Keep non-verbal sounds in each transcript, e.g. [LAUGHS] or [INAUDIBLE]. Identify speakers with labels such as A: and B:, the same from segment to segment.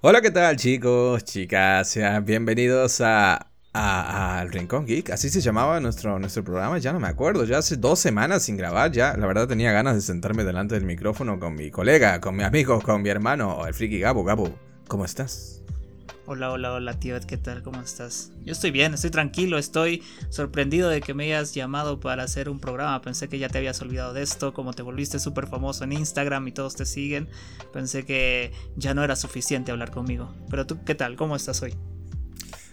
A: Hola, ¿qué tal chicos, chicas? Sean bienvenidos a, al Rincón Geek. Así se llamaba nuestro, nuestro programa, ya no me acuerdo. Ya hace dos semanas sin grabar, ya la verdad tenía ganas de sentarme delante del micrófono con mi colega, con mi amigo, con mi hermano, el friki Gabo. Gabo, ¿cómo estás?
B: Hola, hola, hola, tío, ¿qué tal? ¿Cómo estás? Yo estoy bien, estoy tranquilo, estoy sorprendido de que me hayas llamado para hacer un programa. Pensé que ya te habías olvidado de esto, como te volviste súper famoso en Instagram y todos te siguen. Pensé que ya no era suficiente hablar conmigo. Pero tú, ¿qué tal? ¿Cómo estás hoy?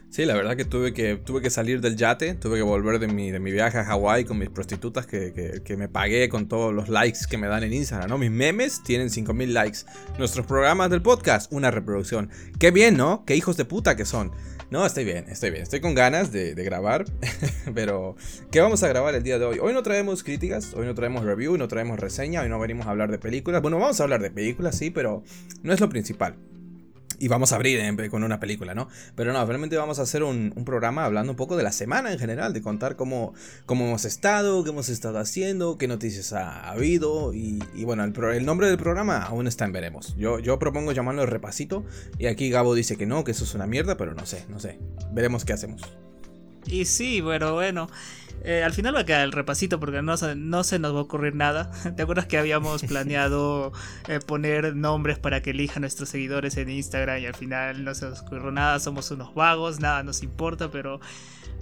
A: Sí, la verdad que tuve que, tuve que salir del yate, tuve que volver de mi, de mi viaje a Hawái con mis prostitutas que, que, me pagué con todos los likes que me dan en Instagram, ¿no? Mis memes tienen 5000 likes. Nuestros programas del podcast, una reproducción. Qué bien, ¿no? Qué hijos de puta que son. No, estoy bien, estoy bien. Estoy con ganas de, de grabar. [LAUGHS] pero, ¿qué vamos a grabar el día de hoy? Hoy no traemos críticas, hoy no traemos review, no traemos reseña, hoy no venimos a hablar de películas. Bueno, vamos a hablar de películas, sí, pero no es lo principal. Y vamos a abrir con una película, ¿no? Pero no, realmente vamos a hacer un, programa hablando un poco de la semana en general, de contar cómo, cómo hemos estado, qué hemos estado haciendo, qué noticias ha, habido. Y, bueno, el, nombre del programa aún está en veremos. Yo, yo propongo llamarlo el repasito. Y aquí Gabo dice que no, que eso es una mierda, pero no sé, no sé. Veremos qué hacemos.
B: Y sí, bueno, bueno. Eh, al final va a quedar el repasito porque no, no se nos va a ocurrir nada. [LAUGHS] ¿Te acuerdas que habíamos [LAUGHS] planeado eh, poner nombres para que elijan nuestros seguidores en Instagram y al final no se nos ocurrió nada? Somos unos vagos, nada nos importa, pero,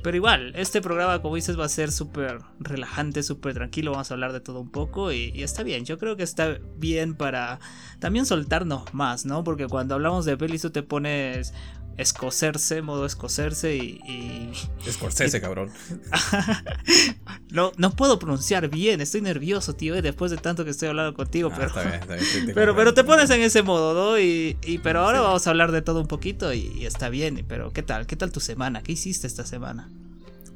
B: pero igual, este programa, como dices, va a ser súper relajante, súper tranquilo. Vamos a hablar de todo un poco y, y, está bien. Yo creo que está bien para también soltarnos más, ¿no? Porque cuando hablamos de pelis tú te pones escocerse, modo escocerse y. y [LAUGHS]
A: Escocerse, cabrón. [LAUGHS]
B: no, no puedo pronunciar bien, estoy nervioso, tío, eh, después de tanto que estoy hablando contigo, ah, pero. [LAUGHS] pero, pero te pones en ese modo, ¿no? Y, y pero ahora vamos a hablar de todo un poquito y, y, está bien. Pero, ¿qué tal? ¿Qué tal tu semana? ¿Qué hiciste esta semana?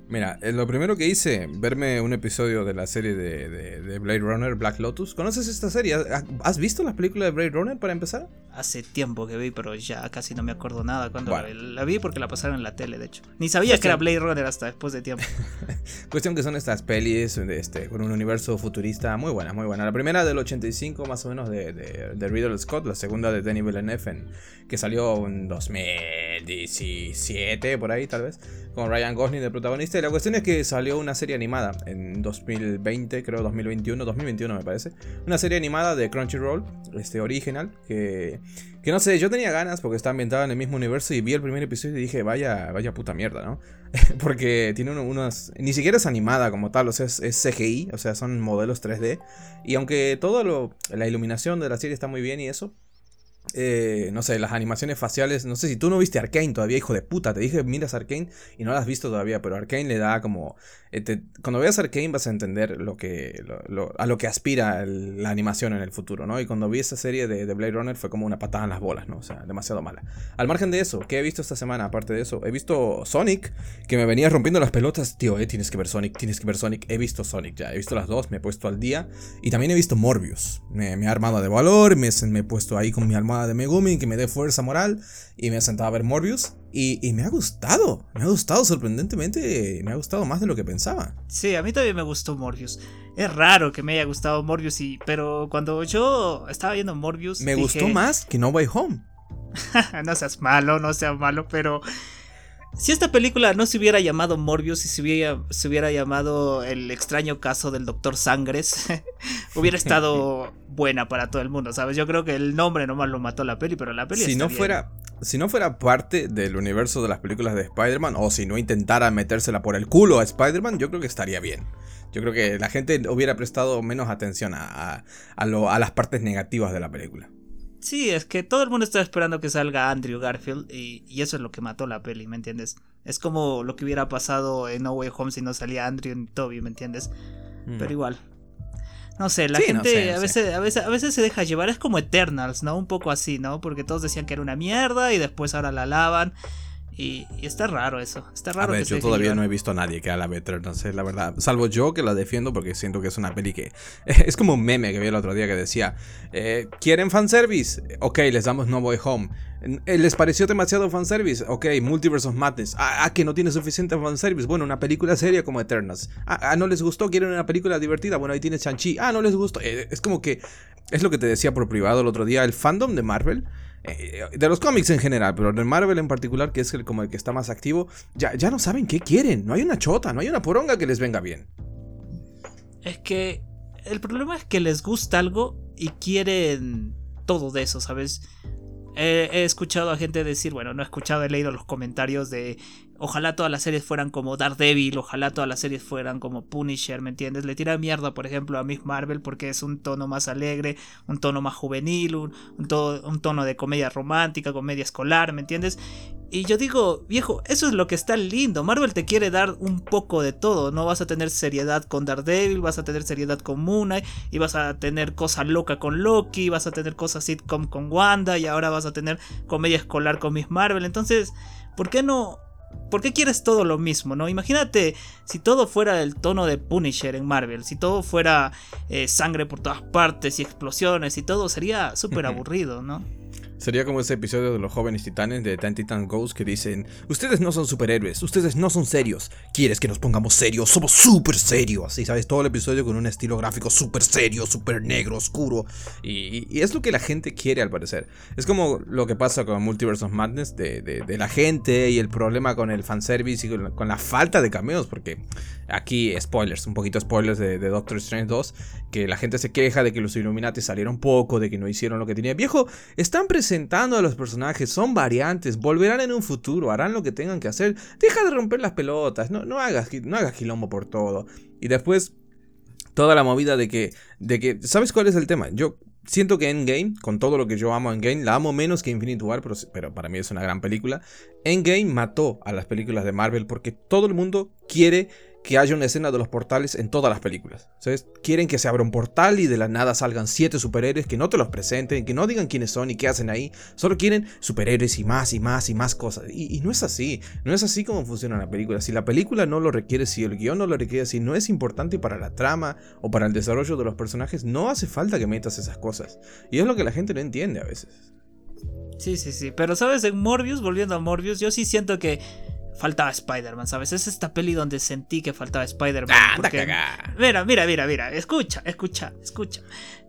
A: Mira, eh, lo primero que hice, verme un episodio de la serie de, Blade Runner, Black Lotus. ¿Conoces esta serie? ¿Has visto las películas de Blade Runner para empezar?
B: Hace tiempo que vi, pero ya casi no me acuerdo nada cuando la vi porque la pasaron en la tele, de hecho. Ni sabía que era Blade Runner hasta después de tiempo. [LAUGHS]
A: Cuestión que son estas pelis este, con un universo futurista muy buena, muy buena. La primera del 85 más o menos de, de, Riddle Scott, la segunda de Danny Villeneuve, que salió en 2017, por ahí tal vez, con Ryan Gosling de protagonista la cuestión es que salió una serie animada en 2020, creo 2021, 2021 me parece. Una serie animada de Crunchyroll, este original, que, que no sé, yo tenía ganas porque está ambientada en el mismo universo y vi el primer episodio y dije, vaya, vaya puta mierda, ¿no? [LAUGHS] porque tiene unas... Ni siquiera es animada como tal, o sea, es, es, CGI, o sea, son modelos 3D. Y aunque todo lo... La iluminación de la serie está muy bien y eso, eh, no sé, las animaciones faciales. No sé si tú no viste Arkane todavía, hijo de puta. Te dije, miras Arkane y no la has visto todavía, pero Arkane le da como. Eh, cuando veas Arkane vas a entender lo que, a lo que aspira la animación en el futuro, ¿no? Y cuando vi esa serie de, Blade Runner fue como una patada en las bolas, ¿no? O sea, demasiado mala. Al margen de eso, ¿qué he visto esta semana? Aparte de eso, he visto Sonic, que me venía rompiendo las pelotas. Tío, eh, tienes que ver Sonic, tienes que ver Sonic. He visto Sonic ya, he visto las dos, me he puesto al día. Y también he visto Morbius. Me, me he armado de valor, me, me he puesto ahí con mi almohada de Megumi que me dé fuerza moral y me he sentado a ver Morbius y, y, me ha gustado, me ha gustado sorprendentemente, me ha gustado más de lo que pensaba.
B: Sí, a mí también me gustó Morbius. Es raro que me haya gustado Morbius, y, pero cuando yo estaba viendo Morbius...
A: Me gustó más que No Way Home. [LAUGHS]
B: no seas malo, no seas malo, pero si esta película no se hubiera llamado Morbius y se hubiera, se hubiera llamado El extraño caso del Doctor Sangres, [LAUGHS] hubiera estado buena para todo el mundo, ¿sabes? Yo creo que el nombre nomás lo mató la peli, pero la peli
A: si no fuera Si no fuera parte del universo de las películas de Spider-Man, o si no intentara metérsela por el culo a Spider-Man, yo creo que estaría bien. Yo creo que la gente hubiera prestado menos atención a, a las partes negativas de la película.
B: Sí, es que todo el mundo está esperando que salga Andrew Garfield y, eso es lo que mató la peli, ¿me entiendes? Es como lo que hubiera pasado en No Way Home si no salía Andrew y Toby, ¿me entiendes? Mm. Pero igual. No sé, la gente a, veces, a, veces, a veces se deja llevar, es como Eternals, ¿no? Un poco así, ¿no? Porque todos decían que era una mierda y después ahora la lavan. Y, está raro eso. Está raro.
A: A ver, yo todavía no he visto a nadie que la Better, no sé, la verdad. Salvo yo que la defiendo porque siento que es una peli que. [LAUGHS] Es como un meme que vi el otro día que decía: eh, ¿Quieren fanservice? Ok, les damos No Way Home. Eh, ¿Les pareció demasiado fanservice? Ok, Multiverse of Madness. Ah, ah, que no tiene suficiente fanservice. Bueno, una película seria como Eternals. Ah, ah, no les gustó, quieren una película divertida. Bueno, ahí tienes Shang-Chi. Ah, no les gustó. Eh, es como que. Es lo que te decía por privado el otro día. El fandom de Marvel de los cómics en general, pero de Marvel en particular, que es el, como el que está más activo, ya, ya no saben qué quieren. No hay una chota, no hay una poronga que les venga bien.
B: Es que el problema es que les gusta algo y quieren todo de eso, ¿sabes? he escuchado a gente decir, bueno, no he escuchado, he leído los comentarios de ojalá todas las series fueran como Daredevil, ojalá todas las series fueran como Punisher, ¿me entiendes? Le tira mierda, por ejemplo, a Miss Marvel porque es un tono más alegre, un tono más juvenil, un, tono de comedia romántica, comedia escolar, ¿me entiendes? Y yo digo, viejo, eso es lo que está lindo. Marvel te quiere dar un poco de todo. No vas a tener seriedad con Daredevil, vas a tener seriedad con Moon y vas a tener cosa loca con Loki, vas a tener cosa sitcom con Wanda, y ahora vas a tener comedia escolar con Miss Marvel. Entonces, ¿por qué no ¿Por qué quieres todo lo mismo, no? Imagínate si todo fuera el tono de Punisher en Marvel, si todo fuera eh, sangre por todas partes y explosiones y todo, sería [LAUGHS] súper aburrido, ¿no?
A: Sería como ese episodio de los jóvenes titanes de Ten Titan Ghost que dicen, ustedes no son superhéroes, ustedes no son serios. ¿Quieres que nos pongamos serios? Somos súper serios. Y sabes, todo el episodio con un estilo gráfico súper serio, súper negro, oscuro. Y, es lo que la gente quiere al parecer. Es como lo que pasa con Multiverse of Madness de, la gente y el problema con el fanservice y con la, falta de cameos. Porque aquí, spoilers, un poquito spoilers de, Doctor Strange 2, que la gente se queja de que los Illuminati salieron poco, de que no hicieron lo que tenía. Viejo, están presentando a los personajes, son variantes, volverán en un futuro, harán lo que tengan que hacer. Deja de romper las pelotas, no, no, hagas, no hagas quilombo por todo. Y después, toda la movida de que, de que, ¿sabes cuál es el tema? Yo siento que Endgame, con todo lo que yo amo Endgame, la amo menos que Infinity War, pero, pero, para mí es una gran película. Endgame mató a las películas de Marvel porque todo el mundo quiere que haya una escena de los portales en todas las películas. ¿sabes? Quieren que se abra un portal y de la nada salgan siete superhéroes, que no te los presenten, que no digan quiénes son y qué hacen ahí. Solo quieren superhéroes y más y más y más cosas. Y, no es así. No es así como funciona la película. Si la película no lo requiere, si el guion no lo requiere, si no es importante para la trama o para el desarrollo de los personajes, no hace falta que metas esas cosas. Y es lo que la gente no entiende a veces.
B: Sí, sí, sí. Pero sabes, en Morbius, volviendo a Morbius, yo sí siento que faltaba Spider-Man, ¿sabes? Es esta peli donde sentí que faltaba Spider-Man.
A: Ah,
B: mira, mira, mira, mira, escucha, escucha, escucha.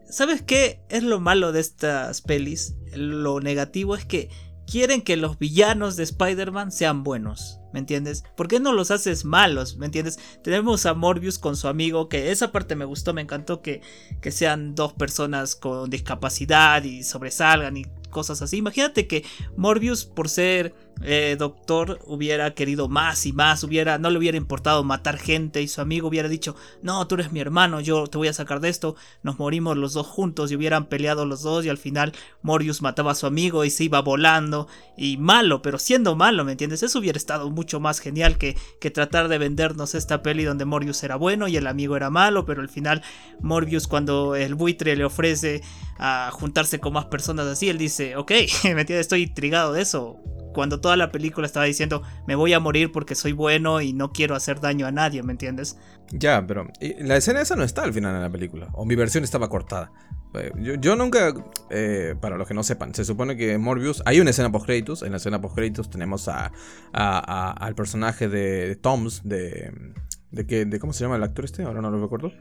B: ¿Sabes qué es lo malo de estas pelis? Lo negativo es que quieren que los villanos de Spider-Man sean buenos, ¿me entiendes? ¿Por qué no los haces malos, ¿me entiendes? Tenemos a Morbius con su amigo, que esa parte me gustó, me encantó que, que sean dos personas con discapacidad y sobresalgan y cosas así. Imagínate que Morbius, por ser eh, doctor, hubiera querido más y más, hubiera, no le hubiera importado matar gente y su amigo hubiera dicho, no, tú eres mi hermano, yo te voy a sacar de esto, nos morimos los dos juntos y hubieran peleado los dos y al final Morbius mataba a su amigo y se iba volando y malo, pero siendo malo, ¿me entiendes? Eso hubiera estado mucho más genial que, que tratar de vendernos esta peli donde Morbius era bueno y el amigo era malo, pero al final Morbius cuando el buitre le ofrece a juntarse con más personas así, él dice, ok, [LAUGHS] ¿me entiendes? Estoy intrigado de eso cuando toda la película estaba diciendo me voy a morir porque soy bueno y no quiero hacer daño a nadie, ¿me entiendes?
A: Ya, pero la escena esa no está al final en la película, o mi versión estaba cortada. Eh, yo, nunca, eh, para los que no sepan, se supone que Morbius hay una escena post créditos. En la escena post créditos tenemos a, al personaje de, Toms, de, de, que, de. ¿Cómo se llama el actor este? Ahora no lo recuerdo.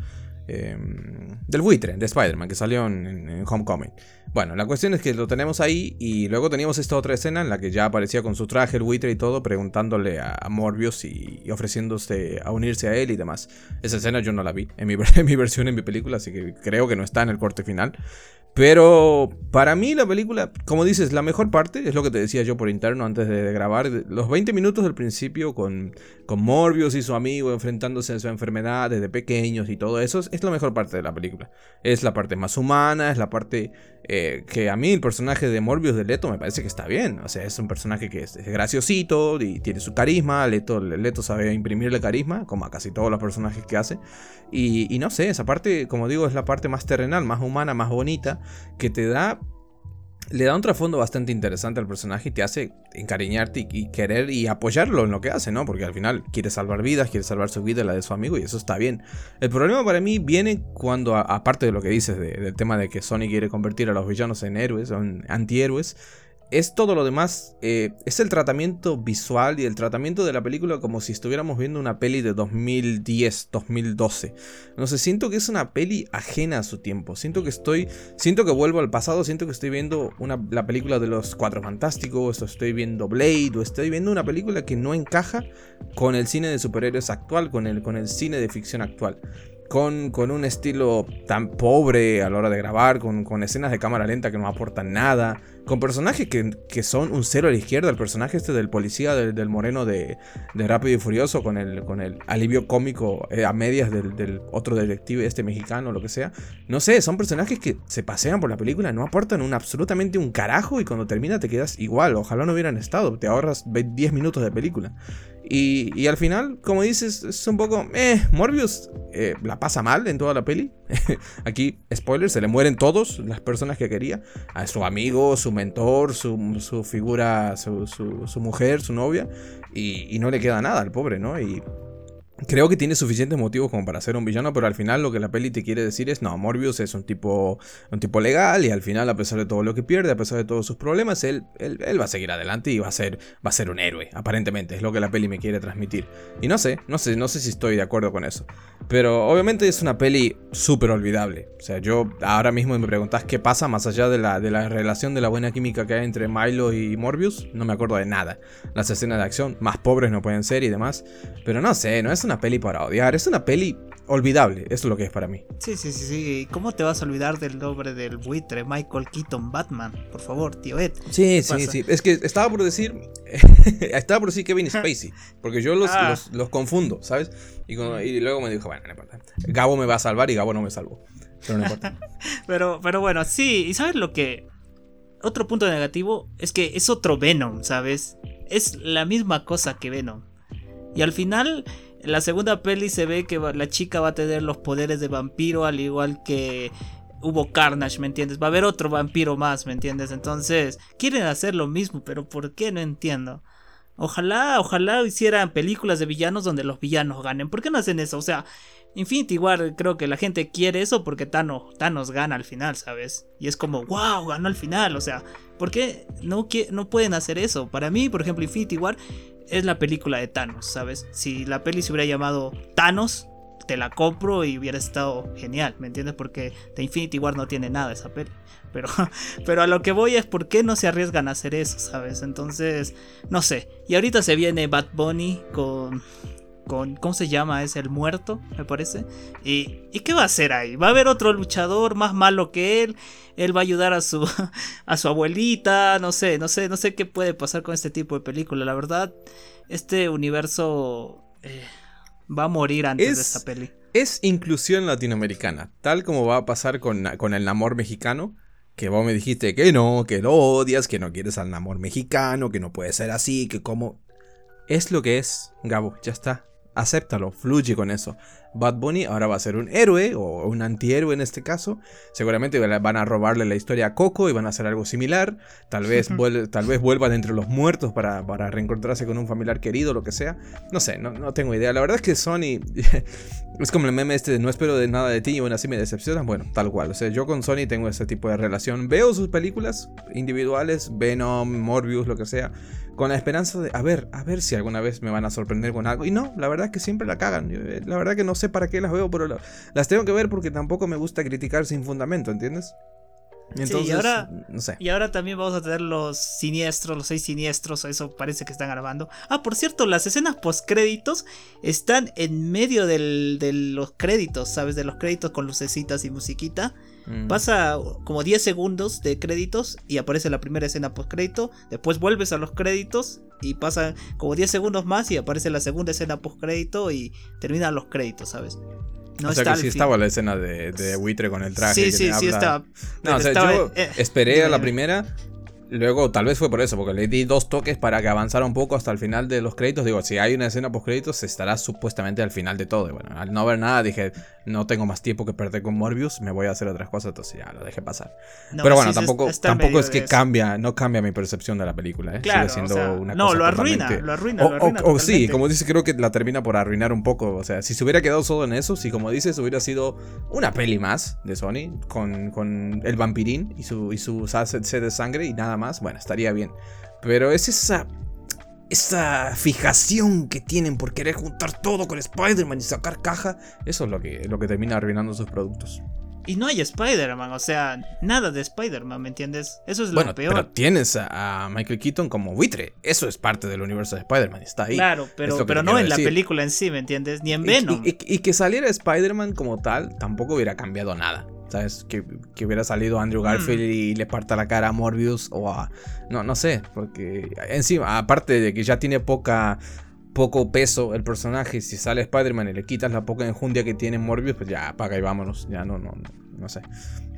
A: Em, del buitre, de Spider-Man, que salió en, Homecoming. Bueno, la cuestión es que lo tenemos ahí y luego teníamos esta otra escena en la que ya aparecía con su traje el buitre y todo, preguntándole a, Morbius y, ofreciéndose a unirse a él y demás. Esa escena yo no la vi en mi, [LAUGHS] en mi versión, en mi película, así que creo que no está en el corte final. Pero para mí la película, como dices, la mejor parte es lo que te decía yo por interno antes de grabar. Los 20 minutos del principio con, con Morbius y su amigo enfrentándose a su enfermedad desde pequeños y todo eso es la mejor parte de la película. Es la parte más humana, es la parte eh, que a mí el personaje de Morbius de Leto me parece que está bien. O sea, es un personaje que es, graciosito y tiene su carisma. Leto, Leto sabe imprimirle carisma, como a casi todos los personajes que hace. Y, y no sé, esa parte, como digo, es la parte más terrenal, más humana, más bonita que te da le da un trasfondo bastante interesante al personaje y te hace encariñarte y, querer y apoyarlo en lo que hace, ¿no? Porque al final quiere salvar vidas, quiere salvar su vida la de su amigo y eso está bien. El problema para mí viene cuando, aparte de lo que dices del tema de que Sony quiere convertir a los villanos en héroes en antihéroes, es todo lo demás, eh, es el tratamiento visual y el tratamiento de la película como si estuviéramos viendo una peli de 2010, 2012. No sé, siento que es una peli ajena a su tiempo. Siento que estoy, siento que vuelvo al pasado, siento que estoy viendo una, la película de los Cuatro Fantásticos, o estoy viendo Blade, o estoy viendo una película que no encaja con el cine de superhéroes actual, con el, con el cine de ficción actual con, un estilo tan pobre a la hora de grabar, con, escenas de cámara lenta que no aportan nada, con personajes que, son un cero a la izquierda, el personaje este del policía, del, moreno de, Rápido y Furioso, con el, con el alivio cómico eh, a medias del, otro detective, este mexicano, lo que sea. No sé, son personajes que se pasean por la película, no aportan un, absolutamente un carajo y cuando termina te quedas igual, ojalá no hubieran estado, te ahorras 10 minutos de película. Y, al final, como dices, es un poco. Eh, Morbius eh, la pasa mal en toda la peli. [LAUGHS] Aquí, spoiler, se le mueren todos las personas que quería. A su amigo, su mentor, su, figura, su, su, mujer, su novia. Y, y, no le queda nada al pobre, ¿no? Y Creo que tiene suficientes motivos como para ser un villano, pero al final lo que la peli te quiere decir es, no, Morbius es un tipo, un tipo legal y al final, a pesar de todo lo que pierde, a pesar de todos sus problemas, él, él, va a seguir adelante y va a, ser, va a ser un héroe, aparentemente, es lo que la peli me quiere transmitir. Y no sé, no sé, no sé si estoy de acuerdo con eso. Pero obviamente es una peli súper olvidable. O sea, yo ahora mismo me preguntas qué pasa más allá de la, de la relación de la buena química que hay entre Milo y Morbius, no me acuerdo de nada. Las escenas de acción, más pobres no pueden ser y demás. Pero no sé, no es una peli para odiar, es una peli olvidable, eso es lo que es para mí.
B: Sí, sí, sí, sí. ¿Cómo te vas a olvidar del nombre del buitre Michael Keaton Batman? Por favor, tío Ed.
A: Sí, sí, sí. Es que estaba por decir. [LAUGHS] estaba por decir Kevin [LAUGHS] Spacey. Porque yo los, ah. los, confundo, ¿sabes? Y, luego me dijo, bueno, no importa. Gabo me va a salvar y Gabo no me salvó. Pero no importa. [LAUGHS]
B: pero, pero bueno, sí. ¿Y sabes lo que? Otro punto negativo es que es otro Venom, ¿sabes? Es la misma cosa que Venom. Y al final la segunda peli se ve que la chica va a tener los poderes de vampiro al igual que hubo Carnage, ¿me entiendes? Va a haber otro vampiro más, ¿me entiendes? Entonces, quieren hacer lo mismo, pero ¿por qué? No entiendo. Ojalá, ojalá hicieran películas de villanos donde los villanos ganen. ¿Por qué no hacen eso? O sea, Infinity War creo que la gente quiere eso porque Thanos, Thanos gana al final, ¿sabes? Y es como, wow, ganó al final. O sea, ¿por qué no, no pueden hacer eso? Para mí, por ejemplo, Infinity War es la película de Thanos, ¿sabes? Si la peli se hubiera llamado Thanos, te la compro y hubiera estado genial, ¿me entiendes? Porque de Infinity War no tiene nada esa peli. Pero, [LAUGHS] pero a lo que voy es por qué no se arriesgan a hacer eso, ¿sabes? Entonces, no sé. Y ahorita se viene Bad Bunny con con, ¿cómo se llama? Es el muerto, me parece. ¿Y, ¿Y qué va a hacer ahí? ¿Va a haber otro luchador más malo que él? Él va a ayudar a su, [LAUGHS] a su abuelita, no sé, no sé, no sé qué puede pasar con este tipo de película. La verdad, este universo eh, va a morir antes de esta peli.
A: Es inclusión latinoamericana, tal como va a pasar con, con el amor mexicano que vos me dijiste que no, que lo odias, que no quieres al amor mexicano, que no puede ser así, que como... Es lo que es, Gabo, ya está acéptalo, fluye con eso. Bad Bunny ahora va a ser un héroe o un antihéroe en este caso. Seguramente van a robarle la historia a Coco y van a hacer algo similar. Tal vez, tal vez vuelvan entre los muertos para, reencontrarse con un familiar querido, lo que sea. No sé, no, tengo idea. La verdad es que Sony [LAUGHS] es como el meme este de no espero de nada de ti y bueno, así me decepcionan. Bueno, tal cual. O sea, yo con Sony tengo ese tipo de relación. Veo sus películas individuales, Venom, Morbius, lo que sea con la esperanza de, a ver, a ver si alguna vez me van a sorprender con algo. Y no, la verdad es que siempre la cagan. Eh, la verdad que no sé para qué las veo, pero las tengo que ver porque tampoco me gusta criticar sin fundamento, ¿entiendes?
B: Entonces, y ahora, no sé. Y ahora también vamos a tener los siniestros, los seis siniestros, eso parece que están grabando. Ah, por cierto, las escenas post créditos están en medio del, de los créditos, ¿sabes? De los créditos con lucecitas y musiquita. Mm. Pasa como 10 segundos de créditos y aparece la primera escena post crédito. Después vuelves a los créditos y pasa como 10 segundos más y aparece la segunda escena post crédito y terminan los créditos, ¿sabes?
A: No o sea que sí estaba la escena de, de buitre con el traje. Sí, sí, sí estaba. No, o sea, yo eh, esperé a la primera Luego, tal vez fue por eso, porque le di dos toques para que avanzara un poco hasta el final de los créditos. Digo, si hay una escena post créditos, estará supuestamente al final de todo. Y bueno, al no ver nada, dije, no tengo más tiempo que perder con Morbius, me voy a hacer otras cosas, entonces ya lo dejé pasar. Pero bueno, tampoco, tampoco es que cambia, no cambia mi percepción de la película, ¿eh? Sigue siendo una no,
B: lo arruina, lo arruina, o, lo arruina.
A: O, sí, como dices, creo que la termina por arruinar un poco. O sea, si se hubiera quedado solo en eso, si como dices, hubiera sido una peli más de Sony con, con el vampirín y su, y su sed de sangre y nada nada más, bueno, estaría bien. Pero es esa esa fijación que tienen por querer juntar todo con Spider-Man y sacar caja, eso es lo que, lo que termina arruinando sus productos.
B: Y no hay Spider-Man, o sea, nada de Spider-Man, ¿me entiendes? Eso es lo peor.
A: Pero tienes a, Michael Keaton como buitre. Eso es parte del universo de Spider-Man, está ahí.
B: Claro, pero, pero no en la película en sí, ¿me entiendes? Ni en Venom.
A: Y, que saliera Spider-Man como tal tampoco hubiera cambiado nada. ¿Sabes? Que, hubiera salido Andrew Garfield mm. y le parta la cara a Morbius o a. No, no sé. Porque encima, aparte de que ya tiene poca poco peso el personaje, si sale Spider-Man y le quitas la poca enjundia que tiene Morbius, pues ya apaga y vámonos. Ya no, no, no, no sé.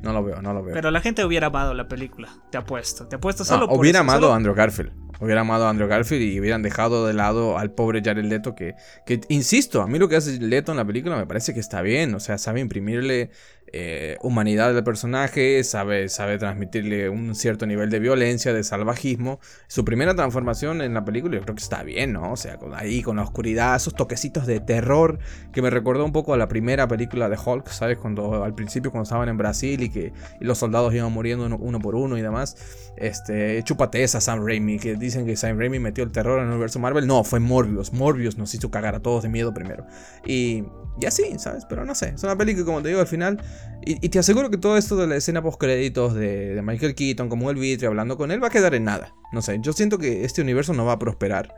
A: No lo veo, no lo veo.
B: Pero la gente hubiera amado la película, te apuesto. Te apuesto solo por
A: Hubiera amado a Andrew Garfield. Hubiera amado a Andrew Garfield y hubieran dejado de lado al pobre Jared Leto que, que, insisto, a mí lo que hace Leto en la película me parece que está bien. O sea, sabe imprimirle eh, humanidad del personaje, sabe, sabe transmitirle un cierto nivel de violencia, de salvajismo. Su primera transformación en la película yo creo que está bien, ¿no? O sea, ahí con la oscuridad, esos toquecitos de terror que me recordó un poco a la primera película de Hulk, ¿sabes? Cuando al principio cuando estaban en Brasil y que los soldados iban muriendo uno, por uno y demás. Este, chúpate esa Sam Raimi, que dicen que Sam Raimi metió el terror en el universo Marvel. No, fue Morbius. Morbius nos hizo cagar a todos de miedo primero. Y, y así, ¿sabes? Pero no sé, es una película como te digo al final y, te aseguro que todo esto de la escena post créditos de, Michael Keaton como el vitre hablando con él va a quedar en nada. No sé, yo siento que este universo no va a prosperar.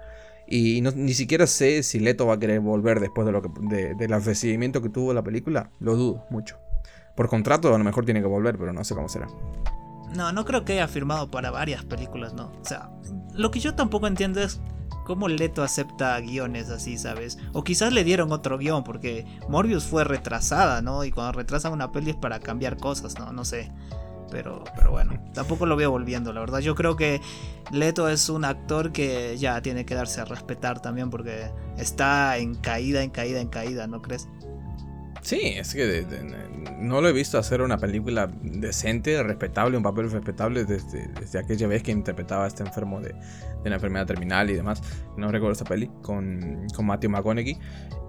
A: Y ni siquiera sé si Leto va a querer volver después de lo que, del recibimiento que tuvo la película. Lo dudo mucho. Por contrato a lo mejor tiene que volver, pero no sé cómo será.
B: No, no creo que haya firmado para varias películas, no. O sea, lo que yo tampoco entiendo es cómo Leto acepta guiones así, ¿sabes? O quizás le dieron otro guion, porque Morbius fue retrasada, ¿no? Y cuando retrasan una peli es para cambiar cosas, ¿no? No sé. Pero, pero bueno, tampoco lo veo volviendo, la verdad. Yo creo que Leto es un actor que ya tiene que darse a respetar también porque está en caída, en caída, en caída, ¿no crees?
A: Sí, es que no lo he visto hacer una película decente, respetable, un papel respetable desde, desde aquella vez que interpretaba a este enfermo de, de una enfermedad terminal y demás. No recuerdo esa peli con, con Matthew McConaughey.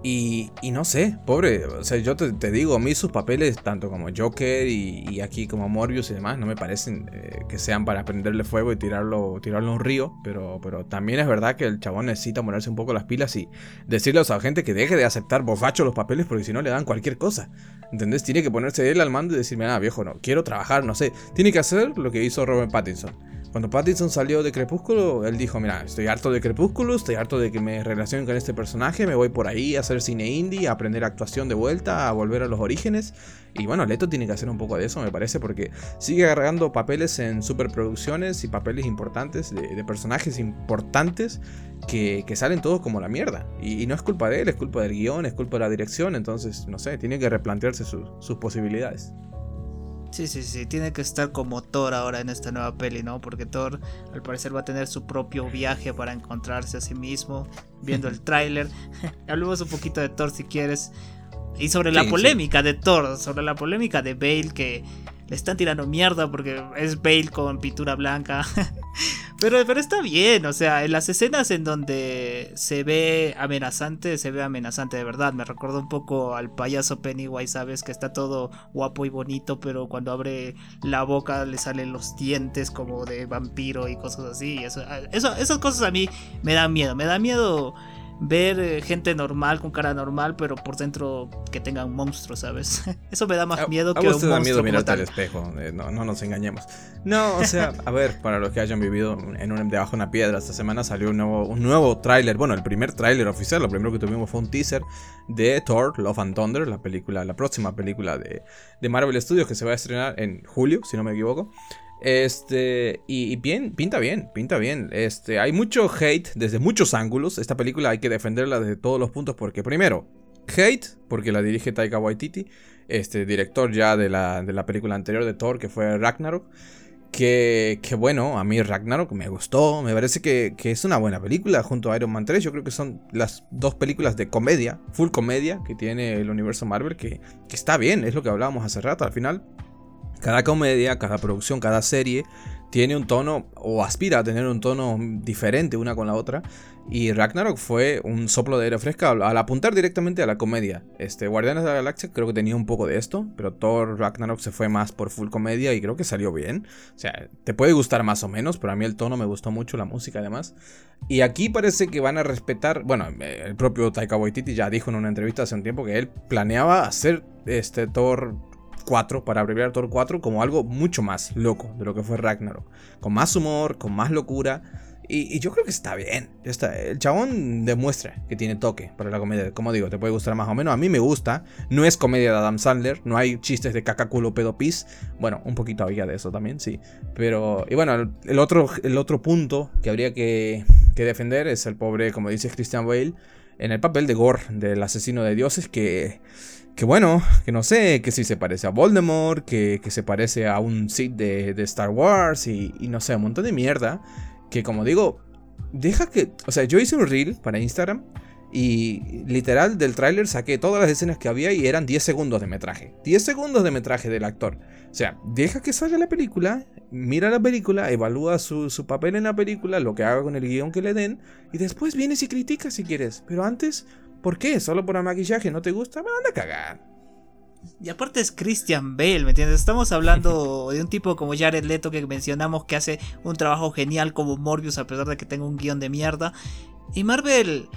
A: Y, y, no sé, pobre, o sea, yo te, digo, a mí sus papeles, tanto como Joker y, aquí como Morbius y demás, no me parecen eh, que sean para prenderle fuego y tirarlo, tirarlo a un río, pero, pero también es verdad que el chabón necesita ponerse un poco las pilas y decirle a la gente que deje de aceptar bofacho los papeles porque si no le dan cualquier cosa, ¿entendés? Tiene que ponerse él al mando y decirme, ah, viejo, no, quiero trabajar, no sé, tiene que hacer lo que hizo Robert Pattinson cuando Pattinson salió de Crepúsculo, él dijo, mira, estoy harto de Crepúsculo, estoy harto de que me relacionen con este personaje, me voy por ahí a hacer cine indie, a aprender actuación de vuelta, a volver a los orígenes. Y bueno, Leto tiene que hacer un poco de eso, me parece, porque sigue agarrando papeles en superproducciones y papeles importantes de, personajes importantes que, salen todos como la mierda. Y, no es culpa de él, es culpa del guion, es culpa de la dirección, entonces, no sé, tiene que replantearse sus posibilidades.
B: Sí, sí, sí, tiene que estar como Thor ahora en esta nueva peli, ¿no? Porque Thor al parecer va a tener su propio viaje para encontrarse a sí mismo, viendo el tráiler. [LAUGHS] Hablemos un poquito de Thor si quieres. Y sobre la polémica de Thor, sobre la polémica de Bale que están tirando mierda porque es Bale con pintura blanca. [LAUGHS] pero, pero está bien, o sea, en las escenas en donde se ve amenazante, se ve amenazante de verdad. Me recuerda un poco al payaso Pennywise, ¿sabes? Que está todo guapo y bonito, pero cuando abre la boca le salen los dientes como de vampiro y cosas así. Eso, eso, esas cosas a mí me dan miedo, me da miedo ver eh, gente normal con cara normal, pero por dentro que tengan monstruos, ¿sabes? [LAUGHS] Eso me da más miedo que un monstruo. da miedo
A: mirarte al espejo, eh, no, no, nos engañemos. No, o sea, a ver, para los que hayan vivido en un, debajo de una piedra, esta semana salió un nuevo, un nuevo tráiler, bueno, el primer tráiler oficial, lo primero que tuvimos fue un teaser de Thor, Love and Thunder, la película, la próxima película de, de Marvel Studios que se va a estrenar en julio, si no me equivoco. Este, y, bien, pinta bien, pinta bien. Este, hay mucho hate desde muchos ángulos. Esta película hay que defenderla desde todos los puntos porque primero, hate, porque la dirige Taika Waititi, este director ya de la, de la película anterior de Thor, que fue Ragnarok. Que, que, bueno, a mí Ragnarok me gustó, me parece que, es una buena película junto a Iron Man 3, yo creo que son las dos películas de comedia, full comedia que tiene el universo Marvel, que, que está bien, es lo que hablábamos hace rato, al final Cada comedia, cada producción, cada serie tiene un tono o aspira a tener un tono diferente una con la otra. Y Ragnarok fue un soplo de aire fresca al apuntar directamente a la comedia. Este, Guardianes de la Galaxia creo que tenía un poco de esto, pero Thor Ragnarok se fue más por full comedia y creo que salió bien. O sea, te puede gustar más o menos, pero a mí el tono me gustó mucho, la música además. Y aquí parece que van a respetar, bueno, el propio Taika Waititi ya dijo en una entrevista hace un tiempo que él planeaba hacer este Thor 4, para abreviar Thor 4, como algo mucho más loco de lo que fue Ragnarok. Con más humor, con más locura. Y, yo creo que está bien. Está, el chabón demuestra que tiene toque para la comedia. Como digo, te puede gustar más o menos. A mí me gusta. No es comedia de Adam Sandler. No hay chistes de caca, culo, pedo, pis. Bueno, un poquito había de eso también, sí. Pero, y bueno, el otro, el otro punto que habría que, que defender es el pobre, como dice Christian Bale, en el papel de Gore, del asesino de dioses, que que bueno, que no sé, que si se parece a Voldemort, que, se parece a un Sith de, Star Wars y, no sé, un montón de mierda. Que como digo, deja que... O sea, yo hice un reel para Instagram y literal del tráiler saqué todas las escenas que había y eran 10 segundos de metraje. 10 segundos de metraje del actor. O sea, deja que salga la película, mira la película, evalúa su, su papel en la película, lo que haga con el guion que le den y después vienes y criticas si quieres. Pero antes ¿Por qué? ¿Solo por el maquillaje no te gusta? Me anda a cagar.
B: Y aparte es Christian Bale, ¿me entiendes? Estamos hablando [LAUGHS] de un tipo como Jared Leto que mencionamos que hace un trabajo genial como Morbius a pesar de que tenga un guion de mierda. Y Marvel,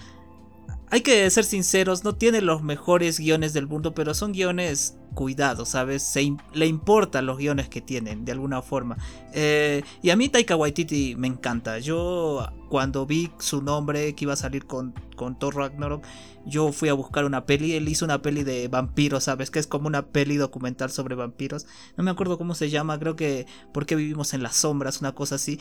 B: hay que ser sinceros, no tiene los mejores guiones del mundo, pero son guiones cuidado, ¿sabes? Se le importan los guiones que tienen, de alguna forma. Eh, y a mí Taika Waititi me encanta. Yo cuando vi su nombre que iba a salir con, con Thor Ragnarok, yo fui a buscar una peli. Él hizo una peli de vampiros, ¿sabes? Que es como una peli documental sobre vampiros. No me acuerdo cómo se llama, creo que ¿Por qué vivimos en las sombras? Una cosa así.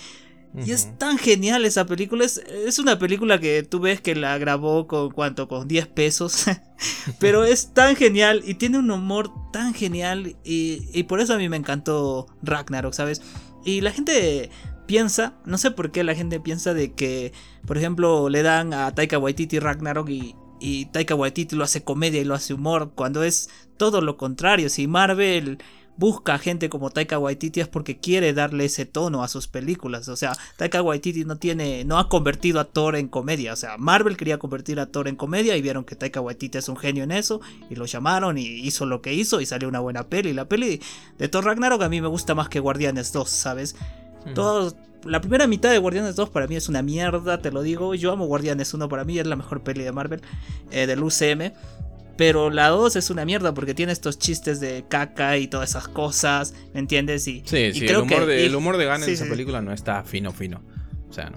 B: Y es tan genial esa película. Es, es, una película que tú ves que la grabó con cuánto, con 10 pesos. [LAUGHS] Pero es tan genial y tiene un humor tan genial. Y, y, por eso a mí me encantó Ragnarok, ¿sabes? Y la gente piensa, no sé por qué la gente piensa de que, por ejemplo, le dan a Taika Waititi Ragnarok y, y Taika Waititi lo hace comedia y lo hace humor. Cuando es todo lo contrario. Si Marvel busca gente como Taika Waititi es porque quiere darle ese tono a sus películas. O sea, Taika Waititi no tiene, no ha convertido a Thor en comedia. O sea, Marvel quería convertir a Thor en comedia y vieron que Taika Waititi es un genio en eso y lo llamaron y hizo lo que hizo y salió una buena peli. La peli de Thor Ragnarok a mí me gusta más que Guardianes 2, ¿sabes? Todos, la primera mitad de Guardianes 2 para mí es una mierda, te lo digo. Yo amo Guardianes 1, para mí es la mejor peli de Marvel, eh, del UCM. Pero la 2 es una mierda porque tiene estos chistes de caca y todas esas cosas, ¿me entiendes? Y,
A: sí, sí, el, humor de, el humor de en esa película no está fino, fino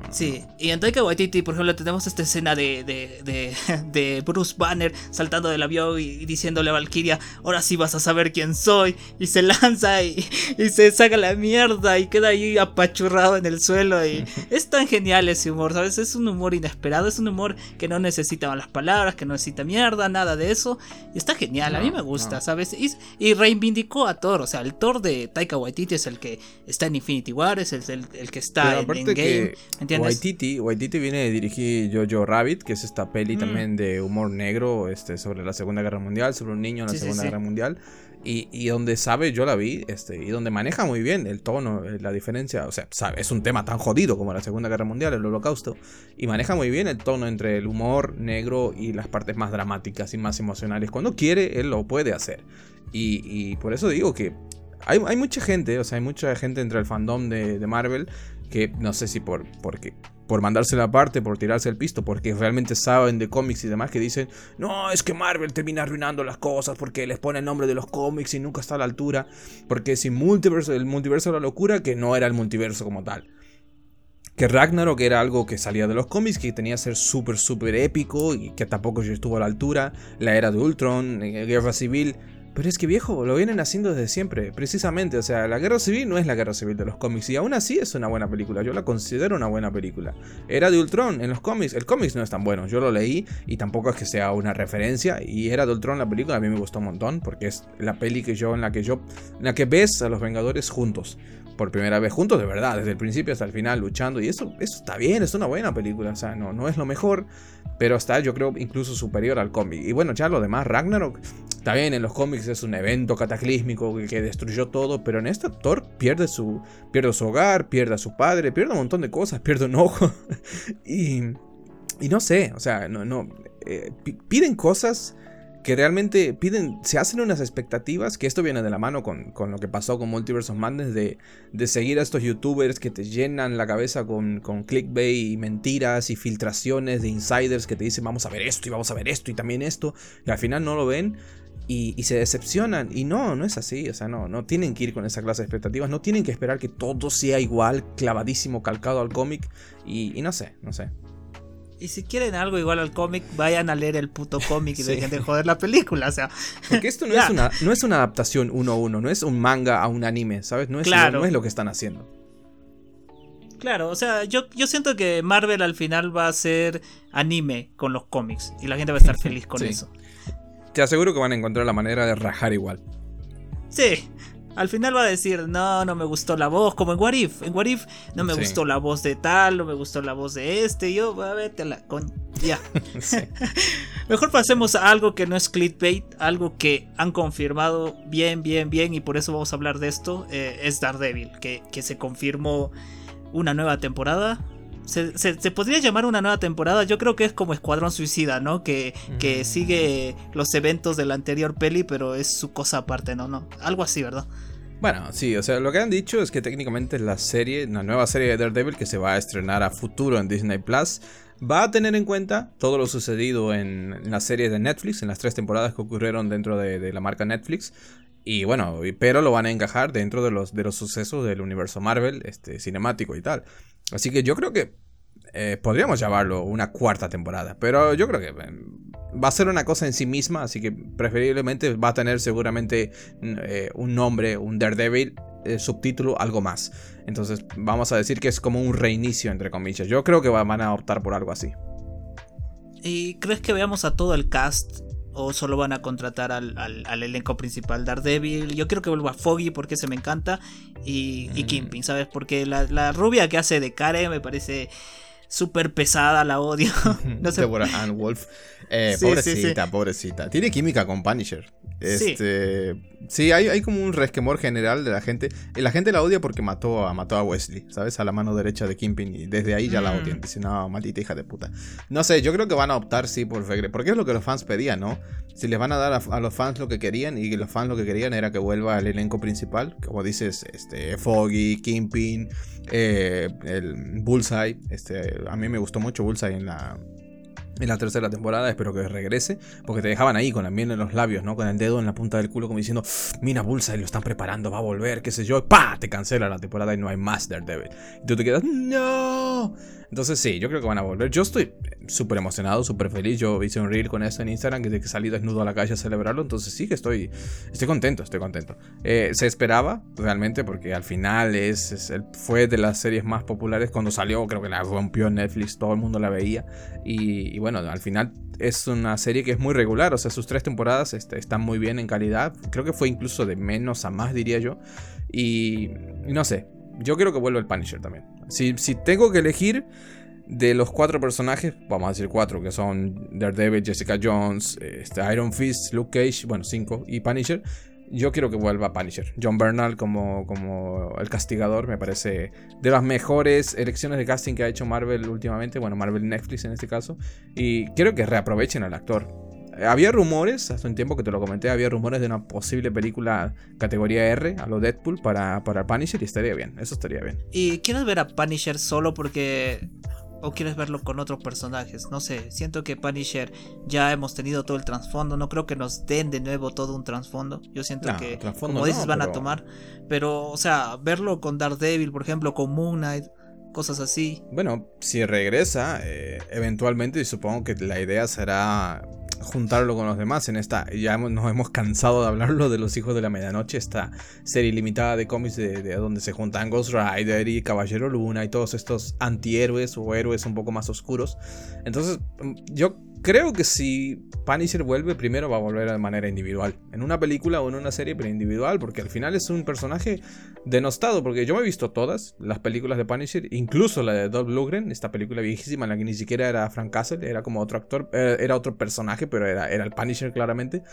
B: sí, y en Taika Waititi, por ejemplo, tenemos esta escena de, de, [LAUGHS] Bruce Banner saltando del avión y, diciéndole a Valkyria, ahora sí vas a saber quién soy. Y se lanza y, [LAUGHS] se saca la mierda y queda ahí apachurrado en el suelo. Y [LAUGHS] es tan genial ese humor, ¿sabes? Es un humor inesperado, es un humor que no necesita las palabras, que no necesita mierda, nada de eso. Y está genial, a mí me gusta, ¿sabes? Y, reivindicó a Thor, o sea, el Thor de Taika Waititi es el que está en Infinity War, es el, que está en, Game
A: Waititi, Waititi viene de dirigir Jojo Rabbit, que es esta peli mm. también de humor negro este, sobre la Segunda Guerra Mundial, sobre un niño en la Segunda Guerra Mundial. Y, donde sabe, yo la vi, este, y donde maneja muy bien el tono, eh, la diferencia, o sea, sabe, es un tema tan jodido como la Segunda Guerra Mundial, el Holocausto, y maneja muy bien el tono entre el humor negro y las partes más dramáticas y más emocionales. Cuando quiere, él lo puede hacer. Y, por eso digo que hay, mucha gente, o sea, hay mucha gente entre el fandom de, de Marvel que no sé si por, porque, por mandarse la parte, por tirarse el pisto, porque realmente saben de cómics y demás que dicen, no, es que Marvel termina arruinando las cosas porque les pone el nombre de los cómics y nunca está a la altura, porque sin multiverso, el multiverso de la locura, que no era el multiverso como tal. Que Ragnarok era algo que salía de los cómics, que tenía que ser súper, súper épico y que tampoco estuvo a la altura. La era de Ultron, eh, Guerra Civil, pero es que viejo, lo vienen haciendo desde siempre, precisamente. O sea, la guerra civil no es la guerra civil de los cómics. Y aún así es una buena película. Yo la considero una buena película. Era de Ultron en los cómics. El cómics no es tan bueno. Yo lo leí y tampoco es que sea una referencia. Y era de Ultron la película. A mí me gustó un montón. Porque es la peli que yo, en la que yo. En la que ves a los Vengadores juntos. Por primera vez juntos, de verdad. Desde el principio hasta el final luchando. Y eso, eso está bien, es una buena película. O sea, no, no es lo mejor. Pero está, yo creo, incluso superior al cómic. Y bueno, ya lo demás, Ragnarok También en los cómics es un evento cataclísmico que, destruyó todo, pero en esta Thor pierde su, pierde su hogar, pierde a su padre, pierde un montón de cosas, pierde un ojo. [LAUGHS] y, y no sé, o sea, no, no, eh, piden cosas que realmente piden, se hacen unas expectativas, que esto viene de la mano con, lo que pasó con Multiverse of Madness, de, seguir a estos youtubers que te llenan la cabeza con, con clickbait y mentiras y filtraciones de insiders que te dicen vamos a ver esto y vamos a ver esto y también esto, y al final no lo ven. Y, se decepcionan. Y no, no es así. O sea, no, no tienen que ir con esa clase de expectativas. No tienen que esperar que todo sea igual, clavadísimo, calcado al cómic. Y no sé, no sé.
B: Y si quieren algo igual al cómic, vayan a leer el puto cómic y dejen de [LAUGHS] joder la película. O sea.
A: Porque esto no, es una, no es una adaptación uno a uno, no es un manga a un anime, ¿sabes? No es, no es lo que están haciendo.
B: Claro, o sea, yo, yo siento que Marvel al final va a ser anime con los cómics. Y la gente va a estar feliz con [LAUGHS] eso.
A: Te aseguro que van a encontrar la manera de rajar igual.
B: Sí, al final va a decir, no, no me gustó la voz, como en Warif. En Warif no me gustó la voz de tal, no me gustó la voz de este. yo, a vete a la coña. Ya. [LAUGHS] [LAUGHS] Mejor pasemos a algo que no es clickbait, algo que han confirmado bien, bien, bien, y por eso vamos a hablar de esto. Eh, es Daredevil, que, que se confirmó una nueva temporada. Se, podría llamar una nueva temporada. Yo creo que es como Escuadrón Suicida, ¿no? Que, que, mm. sigue los eventos de la anterior peli, pero es su cosa aparte, ¿no? no Algo así, ¿verdad?
A: Bueno, sí, o sea, lo que han dicho es que técnicamente la serie, la nueva serie de Daredevil que se va a estrenar a futuro en Disney Plus, va a tener en cuenta todo lo sucedido en, la serie de Netflix, en las tres temporadas que ocurrieron dentro de, la marca Netflix. Y bueno, pero lo van a encajar dentro de los, de los sucesos del universo Marvel, este, cinemático y tal. Así que yo creo que eh, podríamos llamarlo una cuarta temporada, pero yo creo que em, va a ser una cosa en sí misma, así que preferiblemente va a tener seguramente eh, un nombre, un Daredevil, eh, subtítulo, algo más. Entonces vamos a decir que es como un reinicio, entre comillas. Yo creo que van a optar por algo así.
B: ¿Y crees que veamos a todo el cast o solo van a contratar al, elenco principal Daredevil. Yo quiero que vuelva Foggy porque se me encanta. Y, y mm. Kingpin, ¿sabes? Porque la, la, rubia que hace de Kare me parece súper pesada, la odio. [LAUGHS] [LAUGHS]
A: no sé. Deborah Ann Wolf. Eh, pobrecita, pobrecita. Tiene química con Punisher. Este, sí, hay, hay, como un resquemor general de la gente. Y la gente la odia porque mató a, mató a Wesley, ¿sabes? A la mano derecha de Kimpin. Y desde ahí ya la mm. odian. Dicen, no, maldita hija de puta. No sé, yo creo que van a optar, sí, por Fegre. Porque es lo que los fans pedían, ¿no? Si les van a dar a, los fans lo que querían. Y los fans lo que querían era que vuelva el elenco principal. Como dices, este, Foggy, Kimpin, eh, el Bullseye. Este, a mí me gustó mucho Bullseye en la en la tercera temporada, espero que regrese, porque te dejaban ahí con la miel en los labios, ¿no? Con el dedo en la punta del culo como diciendo, mira Bulsa y lo están preparando, va a volver, qué sé yo, ¡pa! Te cancela la temporada y no hay más Daredevil. Y tú te quedas, no. Entonces sí, yo creo que van a volver. Yo estoy súper emocionado, súper feliz. Yo hice un reel con eso en Instagram, que que salí desnudo a la calle a celebrarlo. Entonces sí que estoy, estoy contento, estoy contento. Eh, se esperaba realmente porque al final es, fue de las series más populares. Cuando salió creo que la rompió Netflix, todo el mundo la veía. Y, bueno, al final es una serie que es muy regular. O sea, sus tres temporadas este, están muy bien en calidad. Creo que fue incluso de menos a más, diría yo. Y, no sé, yo quiero que vuelva el Punisher también. Si, si tengo que elegir de los cuatro personajes, vamos a decir cuatro, que son Daredevil, Jessica Jones, este, Iron Fist, Luke Cage, bueno, cinco, y Punisher. Yo quiero que vuelva Punisher. John Bernal como, como el castigador me parece de las mejores elecciones de casting que ha hecho Marvel últimamente. Bueno, Marvel Netflix en este caso. Y quiero que reaprovechen al actor. Había rumores, hace un tiempo que te lo comenté, había rumores de una posible película categoría R a lo Deadpool para, para Punisher y estaría bien, eso estaría bien.
B: ¿Y quieres ver a Punisher solo porque o quieres verlo con otros personajes. No sé, siento que Punisher ya hemos tenido todo el trasfondo. No creo que nos den de nuevo todo un trasfondo. Yo siento que, como dices, van a tomar. Pero, o sea, verlo con Daredevil, por ejemplo, con Moon Knight, cosas así.
A: Bueno, si regresa, eh, eventualmente supongo que la idea será juntarlo con los demás en esta. Ya nos hemos cansado de hablarlo de los hijos de la medianoche, esta serie limitada de cómics de, donde se juntan Ghost Rider y Caballero Luna y todos estos antihéroes o héroes un poco más oscuros. Entonces, yo creo que si Punisher vuelve, primero va a volver de manera individual. En una película o en una serie, pero individual, porque al final es un personaje denostado. Porque yo me he visto todas las películas de Punisher, incluso la de Dolph Lundgren, esta película viejísima en la que ni siquiera era Frank Castle, era como otro actor, eh, era otro personaje, pero era, el Punisher claramente.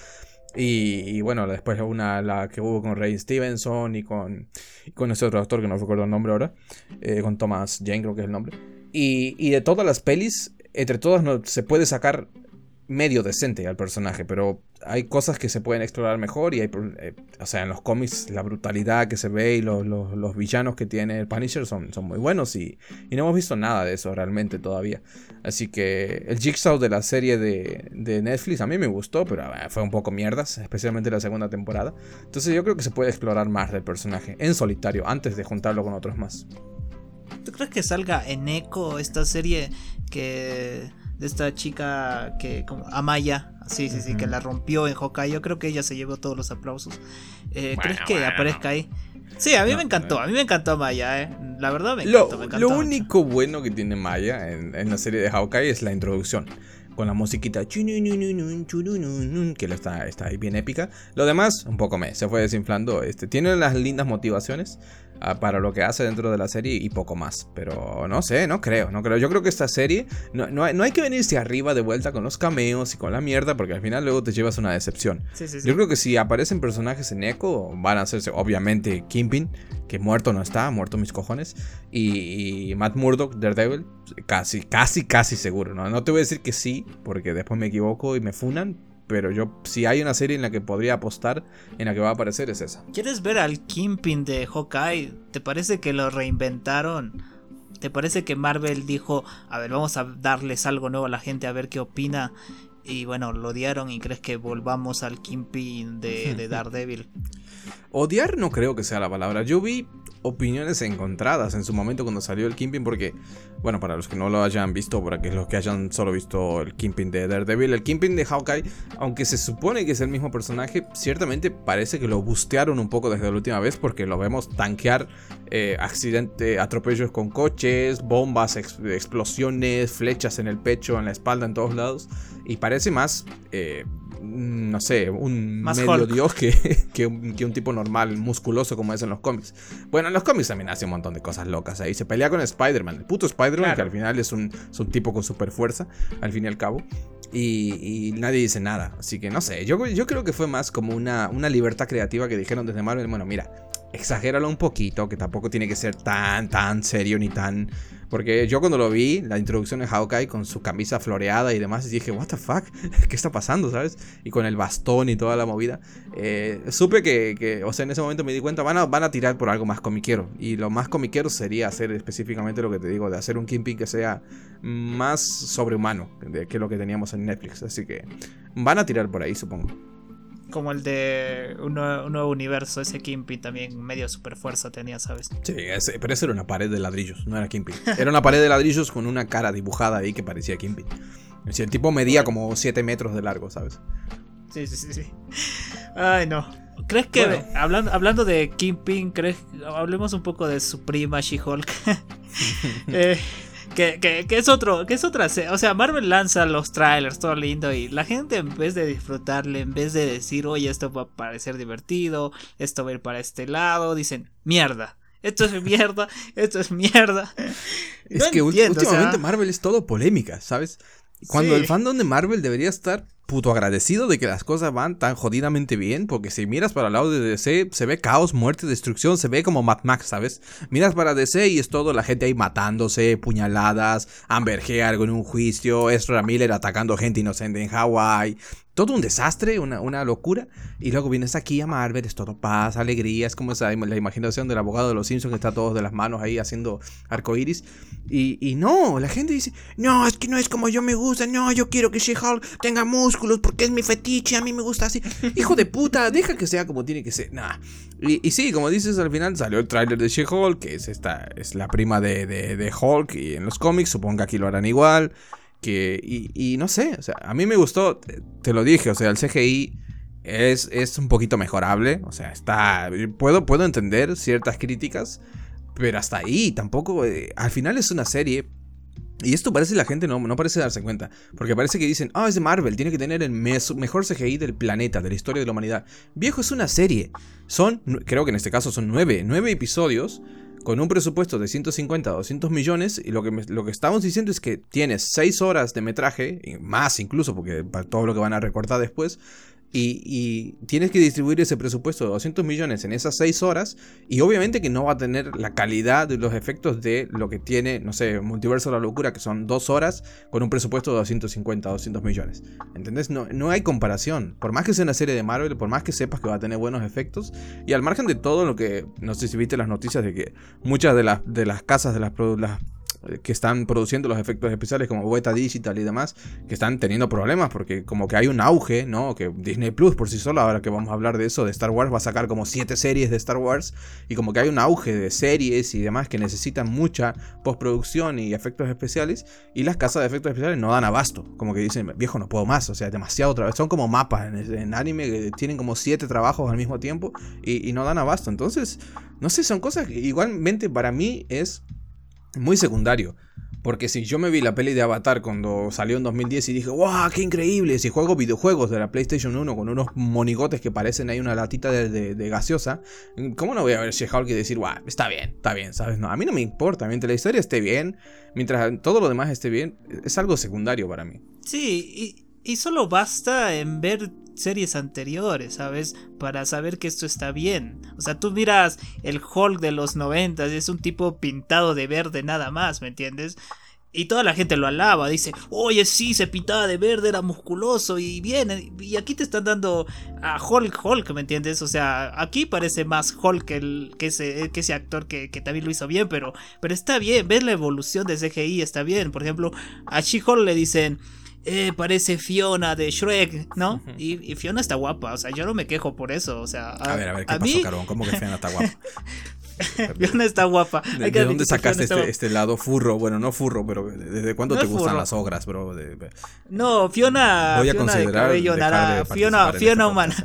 A: Y, bueno, después una, la que hubo con Ray Stevenson y con, con ese otro actor que no recuerdo el nombre ahora, eh, con Thomas Jane creo que es el nombre. Y, y de todas las pelis, entre todas no, se puede sacar medio decente al personaje, pero hay cosas que se pueden explorar mejor y hay, eh, o sea, en los cómics la brutalidad que se ve y los, los, villanos que tiene el Punisher son, son muy buenos y, y, no hemos visto nada de eso realmente todavía. Así que el Jigsaw de la serie de, de Netflix a mí me gustó, pero eh, fue un poco mierdas, especialmente la segunda temporada. Entonces yo creo que se puede explorar más del personaje en solitario antes de juntarlo con otros más.
B: ¿Tú crees que salga en eco esta serie que de esta chica que como Amaya, sí, sí, sí, que la rompió en Hawkeye. Yo creo que ella se llevó todos los aplausos. Eh, ¿Crees que aparezca ahí? Sí, a mí me encantó, a mí me encantó Maya, eh. La verdad me encantó,
A: lo, Lo único bueno que tiene Maya en, en, la serie de Hawkeye es la introducción. Con la musiquita que está, está ahí bien épica. Lo demás, un poco me, se fue desinflando. Este, tiene las lindas motivaciones para lo que hace dentro de la serie y poco más. Pero no sé, no creo, no creo. Yo creo que esta serie no, no, hay, que venirse arriba de vuelta con los cameos y con la mierda porque al final luego te llevas una decepción. Yo creo que si aparecen personajes en Echo van a hacerse obviamente Kimpin, que muerto no está, muerto mis cojones, y, Matt Murdock, Daredevil, casi, casi, casi seguro. ¿no? no te voy a decir que sí porque después me equivoco y me funan, pero yo, si hay una serie en la que podría apostar, en la que va a aparecer, es esa.
B: ¿Quieres ver al Kingpin de Hawkeye? ¿Te parece que lo reinventaron? ¿Te parece que Marvel dijo, a ver, vamos a darles algo nuevo a la gente a ver qué opina? Y bueno, lo odiaron y crees que volvamos al Kingpin de, de [LAUGHS] Daredevil.
A: Odiar no creo que sea la palabra. Yo vi opiniones encontradas en su momento cuando salió el Kingpin porque, bueno, para los que no lo hayan visto, para que los que hayan solo visto el Kingpin de Daredevil, el Kingpin de Hawkeye, aunque se supone que es el mismo personaje, ciertamente parece que lo bustearon un poco desde la última vez porque lo vemos tanquear eh, accidente, atropellos con coches, bombas, explosiones, flechas en el pecho, en la espalda, en todos lados, y parece más... Eh, no sé, un medio dios que, [LAUGHS] que, un, tipo normal, musculoso como es en los cómics. Bueno, en los cómics también hace un montón de cosas locas ahí. Se pelea con Spider-Man, el puto Spider-Man, que al final es un, tipo con super fuerza, al fin y al cabo. Y, nadie dice nada. Así que no sé, yo, yo creo que fue más como una, una libertad creativa que dijeron desde Marvel. Bueno, mira, exagéralo un poquito, que tampoco tiene que ser tan, tan serio ni tan porque yo cuando lo vi, la introducción de Hawkeye con su camisa floreada y demás, dije, what the fuck, [LAUGHS] ¿qué está pasando, sabes? Y con el bastón y toda la movida. Eh, supe que, o sea, en ese momento me di cuenta, van a, van a tirar por algo más comiquero. Y lo más comiquero sería hacer específicamente lo que te digo, de hacer un Kingpin que sea más sobrehumano que lo que teníamos en Netflix. Así que van a tirar por ahí, supongo
B: como el de un nuevo, universo, ese Kimpin también medio super fuerza tenía, ¿sabes?
A: Sí, pero ese era una pared de ladrillos, no era Kimpin. Era una pared de ladrillos con una cara dibujada ahí que parecía Kimpin. el tipo medía como 7 metros de largo, ¿sabes?
B: Sí, sí, sí, sí. Ay, no. ¿Crees que, hablando, hablando de Kimpin, crees, hablemos un poco de su prima She-Hulk? [LAUGHS] eh, que, es otro, que es otra, o sea, Marvel lanza los trailers, todo lindo, y la gente en vez de disfrutarle, en vez de decir, oye, esto va a parecer divertido, esto va a ir para este lado, dicen, mierda. Esto es mierda, [LAUGHS] esto es mierda.
A: Es que últimamente Marvel es todo polémica, ¿sabes? Cuando el fandom de Marvel debería estar puto agradecido de que las cosas van tan jodidamente bien, porque si miras para el lado de DC, se ve caos, muerte, destrucción, se ve como Mad Max, ¿sabes? Miras para DC y es todo la gente ahí matándose, puñaladas, Amber Heard en un juicio, Ezra Miller atacando gente inocente en Hawái, todo un desastre, una, una, locura. Y luego vienes aquí a Marvel, es todo paz, alegría, es como esa, la imaginación del abogado de los Simpsons que está todos de las manos ahí haciendo arcoiris. Y, y no, la gente dice, no, es que no es como yo me gusta, no, yo quiero que She-Hulk tenga músculos porque es mi fetiche, a mí me gusta así. [LAUGHS] Hijo de puta, deja que sea como tiene que ser. Nah. Y, sí, como dices, al final salió el tráiler de She-Hulk, que es, esta, es la prima de, de, de Hulk y en los cómics, supongo que aquí lo harán igual y, no sé, o sea, a mí me gustó, te, lo dije, o sea, el CGI es, es un poquito mejorable, o sea, está, puedo, puedo entender ciertas críticas, pero hasta ahí, tampoco, eh, al final es una serie. Y esto parece la gente no, no parece darse cuenta. Porque parece que dicen, ah, es de Marvel, tiene que tener el mejor CGI del planeta, de la historia de la humanidad. Viejo, es una serie. Son, creo que en este caso son nueve, nueve episodios con un presupuesto de 150 a 200 millones, y lo que, lo que estamos diciendo es que tienes 6 horas de metraje, más incluso, porque para todo lo que van a recortar después, y, tienes que distribuir ese presupuesto de 200 millones en esas 6 horas y obviamente que no va a tener la calidad de los efectos de lo que tiene, no sé, Multiverso de la Locura, que son 2 horas con un presupuesto de 250, 200 millones. ¿Entendés? No, no hay comparación. Por más que sea una serie de Marvel, por más que sepas que va a tener buenos efectos y al margen de todo lo que, no sé si viste las noticias de que muchas de las, de las casas de las, las que están produciendo los efectos especiales como Beta Digital y demás, que están teniendo problemas porque como que hay un auge, ¿no? Que Disney Plus por sí solo, ahora que vamos a hablar de eso, de Star Wars, va a sacar como 7 series de Star Wars y como que hay un auge de series y demás que necesitan mucha postproducción y efectos especiales y las casas de efectos especiales no dan abasto, como que dicen, viejo, no puedo más, o sea, demasiado trabajo, son como mapas en, anime que tienen como 7 trabajos al mismo tiempo y, y no dan abasto, entonces, no sé, son cosas que igualmente para mí es muy secundario. Porque si yo me vi la peli de Avatar cuando salió en 2010 y dije, ¡wow! ¡Qué increíble! Si juego videojuegos de la PlayStation 1 con unos monigotes que parecen ahí una latita de, gaseosa, ¿cómo no voy a ver She-Hulk y decir, ¡wow! Está bien, está bien, ¿sabes? No, a mí no me importa. Mientras la historia esté bien, mientras todo lo demás esté bien, es algo secundario para mí.
B: Sí, y, y solo basta en ver series anteriores, ¿sabes? Para saber que esto está bien. O sea, tú miras el Hulk de los 90, es un tipo pintado de verde nada más, ¿me entiendes? Y toda la gente lo alaba, dice, oye, sí, se pintaba de verde, era musculoso y bien. Y aquí te están dando a Hulk, Hulk, ¿me entiendes? O sea, aquí parece más Hulk que, el, que, ese, que actor que, también lo hizo bien, pero, pero está bien, ves la evolución de CGI, está bien. Por ejemplo, a She-Hulk le dicen eh, parece Fiona de Shrek, ¿no? Y, Fiona está guapa, o sea, yo no me quejo por eso, o sea...
A: A, ver, a ver, ¿qué pasó, Carbón? ¿Cómo que Fiona está guapa? [LAUGHS]
B: Fiona está guapa.
A: ¿De, dónde sacaste este, este, lado furro? Bueno, no furro, pero ¿desde cuándo te gustan las ogras, bro?
B: no, Fiona.
A: Voy
B: a
A: considerar.
B: Fiona, Fiona humana.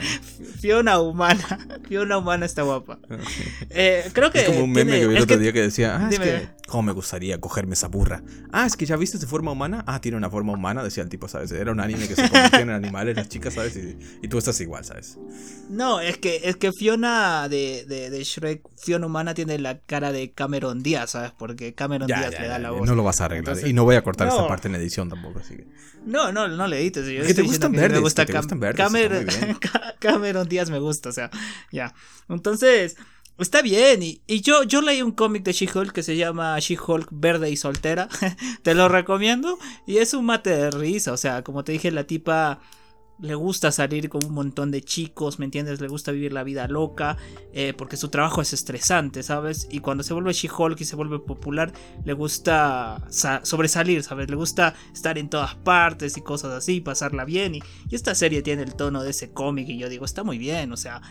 B: Fiona humana. [LAUGHS] Fiona humana está guapa. [LAUGHS] Eh, creo que.
A: Es como un meme que vi el otro día que decía. Ah, es que. ¿Cómo me gustaría cogerme esa burra? Ah, es que ya viste su forma humana. Ah, tiene una forma humana, decía el tipo, ¿sabes? Era un anime que se convertían en animales las chicas, ¿sabes? Y, tú estás igual, ¿sabes?
B: No, es que, es que Fiona de, de, de Shrek, Fiona humana tiene la cara de Cameron Díaz, ¿sabes? Porque Cameron Díaz le da la voz.
A: No lo vas a arreglar. y no voy a cortar esta parte en edición tampoco, así que.
B: No, no, no le edites.
A: Yo que te gustan verdes. Me gusta te gustan verdes
B: Cameron, [LAUGHS] Cameron Díaz me gusta, o sea, ya. Entonces, está bien. Y, y yo, yo leí un cómic de She-Hulk que se llama She-Hulk Verde y Soltera. [LAUGHS] te lo recomiendo. Y es un mate de risa. O sea, como te dije, la tipa le gusta salir con un montón de chicos, ¿me entiendes? Le gusta vivir la vida loca, eh, porque su trabajo es estresante, ¿sabes? Y cuando se vuelve She-Hulk y se vuelve popular, le gusta sobresalir, ¿sabes? Le gusta estar en todas partes y cosas así, pasarla bien. Y, y esta serie tiene el tono de ese cómic y yo digo, está muy bien, o sea,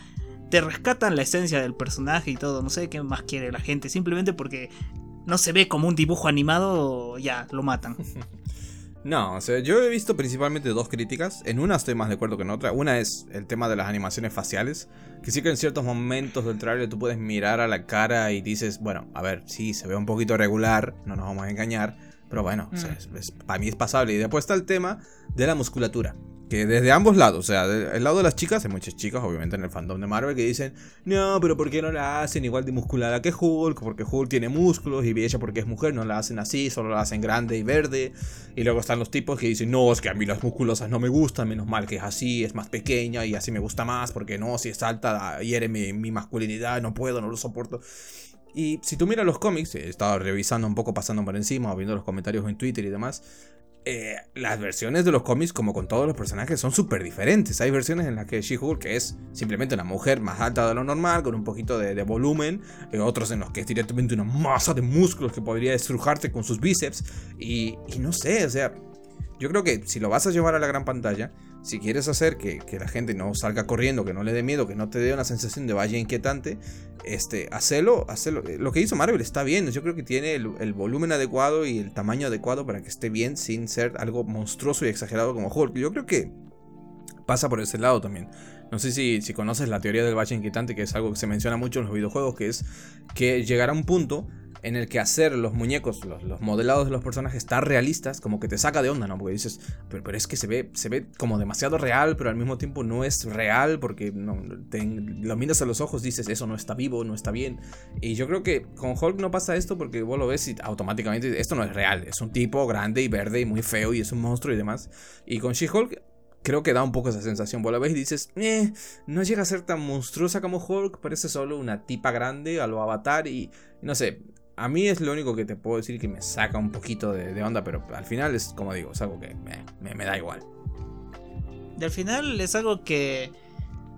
B: te rescatan la esencia del personaje y todo, no sé qué más quiere la gente, simplemente porque no se ve como un dibujo animado, ya, lo matan. [LAUGHS]
A: No, o sea, yo he visto principalmente dos críticas. En una estoy más de acuerdo que en otra. Una es el tema de las animaciones faciales. Que sí que en ciertos momentos del trailer tú puedes mirar a la cara y dices, bueno, a ver, sí, se ve un poquito regular, no nos vamos a engañar. Pero bueno, mm. para mí es pasable. Y después está el tema de la musculatura. Que desde ambos lados, o sea, del lado de las chicas, hay muchas chicas, obviamente, en el fandom de Marvel que dicen, no, pero ¿por qué no la hacen igual de musculada que Hulk? Porque Hulk tiene músculos y ella porque es mujer no la hacen así, solo la hacen grande y verde. Y luego están los tipos que dicen, no, es que a mí las musculosas no me gustan, menos mal que es así, es más pequeña y así me gusta más, porque no, si es alta, hiere mi, mi masculinidad, no puedo, no lo soporto. Y si tú miras los cómics, he estado revisando un poco, pasando por encima, viendo los comentarios en Twitter y demás, eh, las versiones de los cómics, como con todos los personajes, son súper diferentes. Hay versiones en las que She-Hulk es simplemente una mujer más alta de lo normal, con un poquito de, volumen. Eh, otros en los que es directamente una masa de músculos que podría estrujarte con sus bíceps. Y, y no sé, o sea, yo creo que si lo vas a llevar a la gran pantalla, si quieres hacer que, la gente no salga corriendo, que no le dé miedo, que no te dé una sensación de valla inquietante, este, hacelo, hacelo. Lo que hizo Marvel está bien. Yo creo que tiene el, volumen adecuado y el tamaño adecuado para que esté bien sin ser algo monstruoso y exagerado como Hulk. Yo creo que pasa por ese lado también. No sé si, si conoces la teoría del valle inquietante, que es algo que se menciona mucho en los videojuegos, que es que llegará un punto en el que hacer los muñecos, los, modelados de los personajes tan realistas, como que te saca de onda, ¿no? Porque dices, pero, pero es que se ve, se ve como demasiado real, pero al mismo tiempo no es real, porque no, lo miras a los ojos, dices, eso no está vivo, no está bien. Y yo creo que con Hulk no pasa esto porque vos lo ves y automáticamente esto no es real, es un tipo grande y verde y muy feo y es un monstruo y demás. Y con She-Hulk creo que da un poco esa sensación. Vos la ves y dices, eh, no llega a ser tan monstruosa como Hulk, parece solo una tipa grande a lo avatar y no sé. A mí es lo único que te puedo decir que me saca un poquito de, onda, pero al final es como digo, es algo que me, me da igual.
B: Y al final es algo que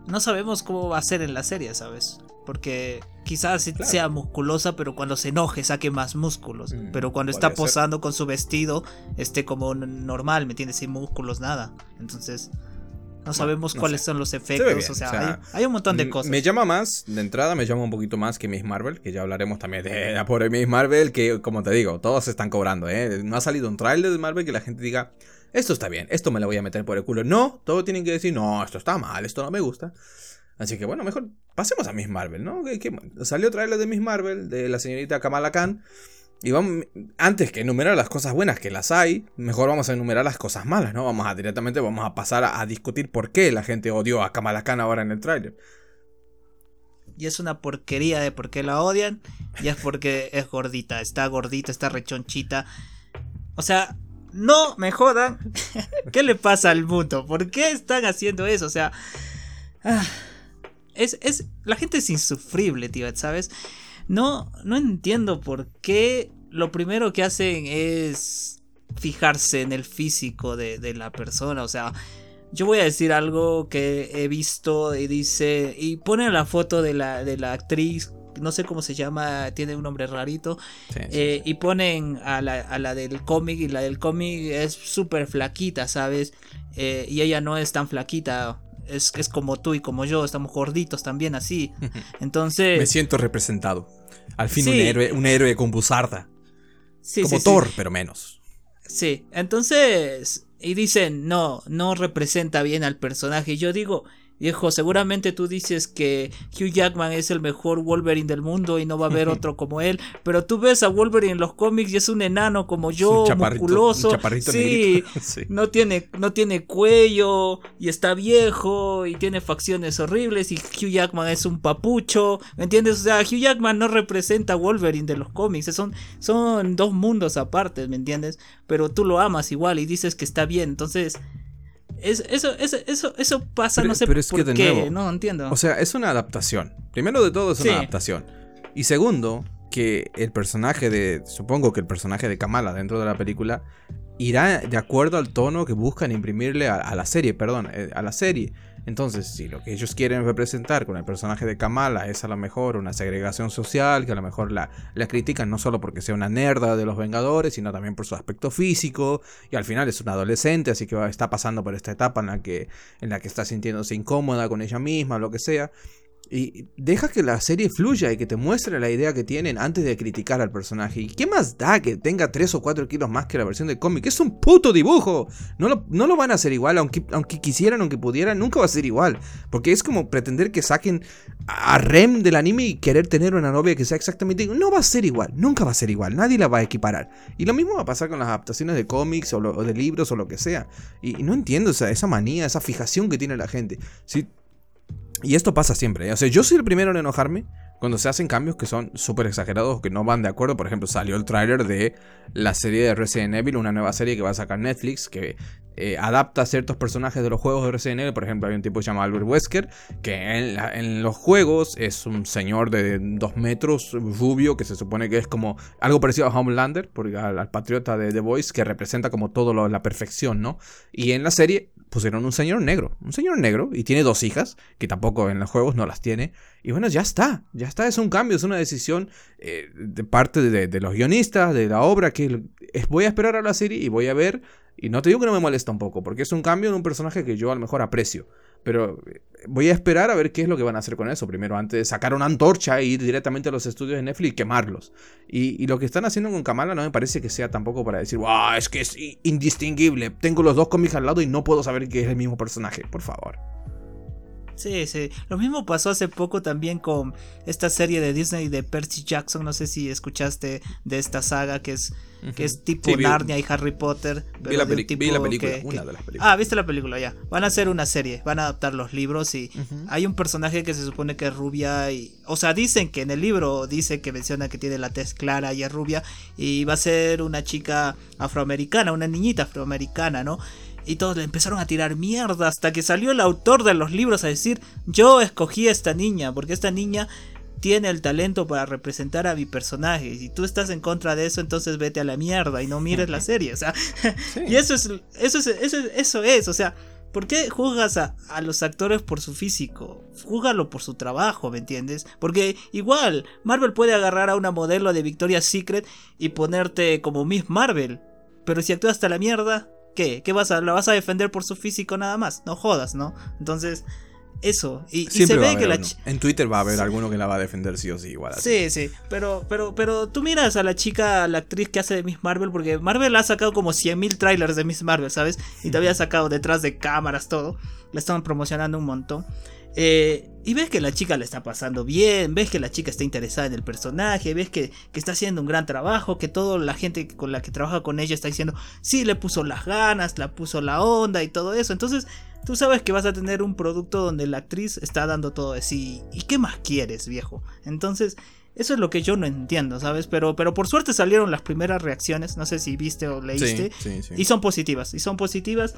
B: no sabemos cómo va a ser en la serie, ¿sabes? Porque quizás sea musculosa, pero cuando se enoje saque más músculos. Mm, pero cuando está posando con su vestido, esté como normal, ¿me entiendes? Sin músculos, nada. Entonces, no sabemos cuáles son los efectos. O sea, hay, un montón de cosas.
A: Me llama más, de entrada me llama un poquito más que Miss Marvel, que ya hablaremos también de la pobre Miss Marvel, que como te digo, todos están cobrando, ¿eh? No ha salido un trailer de Marvel que la gente diga, esto está bien, esto me lo voy a meter por el culo. No, todos tienen que decir, no, esto está mal, esto no me gusta. Así que bueno, mejor pasemos a Miss Marvel, ¿no? salió trailer de Miss Marvel, de la señorita Kamala Khan. Y vamos, antes que enumerar las cosas buenas que las hay, mejor vamos a enumerar las cosas malas, ¿no? Vamos a directamente, vamos a pasar a, discutir por qué la gente odió a Kamala Khan ahora en el tráiler.
B: Y es una porquería de por qué la odian. Y es porque es gordita, está gordita, está rechonchita. O sea, no me jodan. [LAUGHS] ¿Qué le pasa al mundo? ¿Por qué están haciendo eso? O sea... Ah, es, es, la gente es insufrible, tío, ¿sabes? No, no entiendo por qué lo primero que hacen es fijarse en el físico de, la persona. O sea, yo voy a decir algo que he visto y dice, y pone la foto de la, de la actriz, no sé cómo se llama, tiene un nombre rarito, eh, y ponen a la, a la del cómic y la del cómic es súper flaquita, ¿sabes? Eh, y ella no es tan flaquita es, es como tú y como yo, estamos gorditos también así. [LAUGHS] Entonces...
A: Me siento representado. Al fin un, héroe, un héroe con buzarda. Sí, como Thor, pero menos.
B: Sí, entonces... Y dicen, no, no representa bien al personaje. Y yo digo, Viejo, seguramente tú dices que Hugh Jackman es el mejor Wolverine del mundo y no va a haber otro como él, pero tú ves a Wolverine en los cómics y es un enano como yo, musculoso. sí, [LAUGHS] sí, no tiene no tiene cuello y está viejo y tiene facciones horribles y Hugh Jackman es un papucho, ¿me entiendes? O sea, Hugh Jackman no representa a Wolverine de los cómics, son son dos mundos aparte, ¿me entiendes? Pero tú lo amas igual y dices que está bien, entonces eso, eso, eso, eso pasa, no sé por qué, no entiendo.
A: O sea, es una adaptación. Primero de todo es una adaptación. Y segundo, que el personaje de. Supongo que el personaje de Kamala dentro de la película irá de acuerdo al tono que buscan imprimirle a la serie, perdón, eh, a la serie. Entonces, si lo que ellos quieren representar con el personaje de Kamala es a lo mejor una segregación social, que a lo mejor la, la critican no solo porque sea una nerda de los Vengadores, sino también por su aspecto físico, y al final es una adolescente, así que está pasando por esta etapa en la que, en la que está sintiéndose incómoda con ella misma, lo que sea. Y deja que la serie fluya y que te muestre la idea que tienen antes de criticar al personaje. ¿Y qué más da que tenga 3 o 4 kilos más que la versión del cómic? Es un puto dibujo. No lo, no lo van a hacer igual, aunque, aunque quisieran, aunque pudieran, nunca va a ser igual. Porque es como pretender que saquen a Rem del anime y querer tener una novia que sea exactamente igual. No va a ser igual, nunca va a ser igual. Nadie la va a equiparar. Y lo mismo va a pasar con las adaptaciones de cómics o, de libros o lo que sea. Y, no entiendo esa manía, esa fijación que tiene la gente. Si y esto pasa siempre. ¿eh? O sea, yo soy el primero en enojarme cuando se hacen cambios que son súper exagerados o que no van de acuerdo. Por ejemplo, salió el tráiler de la serie de Resident Evil, una nueva serie que va a sacar Netflix, que eh, adapta ciertos personajes de los juegos de Resident Evil. Por ejemplo, hay un tipo llamado Albert Wesker, que en, los juegos es un señor de dos metros, rubio, que se supone que es como algo parecido a Homelander, porque al, patriota de The Voice, que representa como todo lo, la perfección, ¿no? Y en la serie pusieron un señor negro, un señor negro, y tiene dos hijas, que tampoco en los juegos no las tiene. Y bueno, ya está, ya está, es un cambio, es una decisión eh, de parte de, los guionistas, de la obra, que es, voy a esperar a la serie y voy a ver, y no te digo que no me molesta un poco, porque es un cambio en un personaje que yo a lo mejor aprecio. Pero eh, voy a esperar a ver qué es lo que van a hacer con eso. Primero, antes de sacar una antorcha e ir directamente a los estudios de Netflix y quemarlos. Y, lo que están haciendo con Kamala no me parece que sea tampoco para decir, wow, es que es indistinguible. Tengo los dos cómics al lado y no puedo saber que es el mismo personaje. Por favor.
B: Sí, sí. Lo mismo pasó hace poco también con esta serie de Disney de Percy Jackson. No sé si escuchaste de esta saga que es que es tipo Narnia y Harry Potter.
A: vi, la, película, una de las películas.
B: Ah, viste la película ya. Van a hacer una serie, van a adaptar los libros y hay un personaje que se supone que es rubia y... O sea, dicen que en el libro dice que menciona que tiene la tez clara y es rubia y va a ser una chica afroamericana, una niñita afroamericana, ¿no? Y todos le empezaron a tirar mierda hasta que salió el autor de los libros a decir, yo escogí a esta niña, porque esta niña tiene el talento para representar a mi personaje. Y si tú estás en contra de eso, entonces vete a la mierda y no mires la [LAUGHS] serie. O sea, [LAUGHS] y eso es, eso es, eso es, eso es, o sea, ¿Por qué juzgas a, los actores por su físico? Júgalo por su trabajo, ¿me entiendes? Porque igual, Marvel puede agarrar a una modelo de Victoria's Secret y ponerte como Miss Marvel. Pero si actúas hasta la mierda, ¿qué? ¿Qué vas a, la vas a defender por su físico nada más? No jodas, ¿no? Entonces, eso. Y, se ve que la
A: En Twitter va a haber alguno que la va a defender sí o sí, igual.
B: Sí, sí. Pero, pero, pero tú miras a la chica, la actriz que hace de Miss Marvel, porque Marvel ha sacado como 100.000 trailers de Miss Marvel, ¿sabes? Y te había sacado detrás de cámaras, todo. La estaban promocionando un montón. Eh, y ves que la chica le está pasando bien, ves que la chica está interesada en el personaje, ves que, que, está haciendo un gran trabajo, que toda la gente con la que trabaja con ella está diciendo, sí, le puso las ganas, la puso la onda y todo eso. Entonces, tú sabes que vas a tener un producto donde la actriz está dando todo de sí. ¿Y qué más quieres, viejo? Entonces, eso es lo que yo no entiendo, ¿sabes? Pero, pero por suerte salieron las primeras reacciones, no sé si viste o leíste, y son positivas, y son positivas.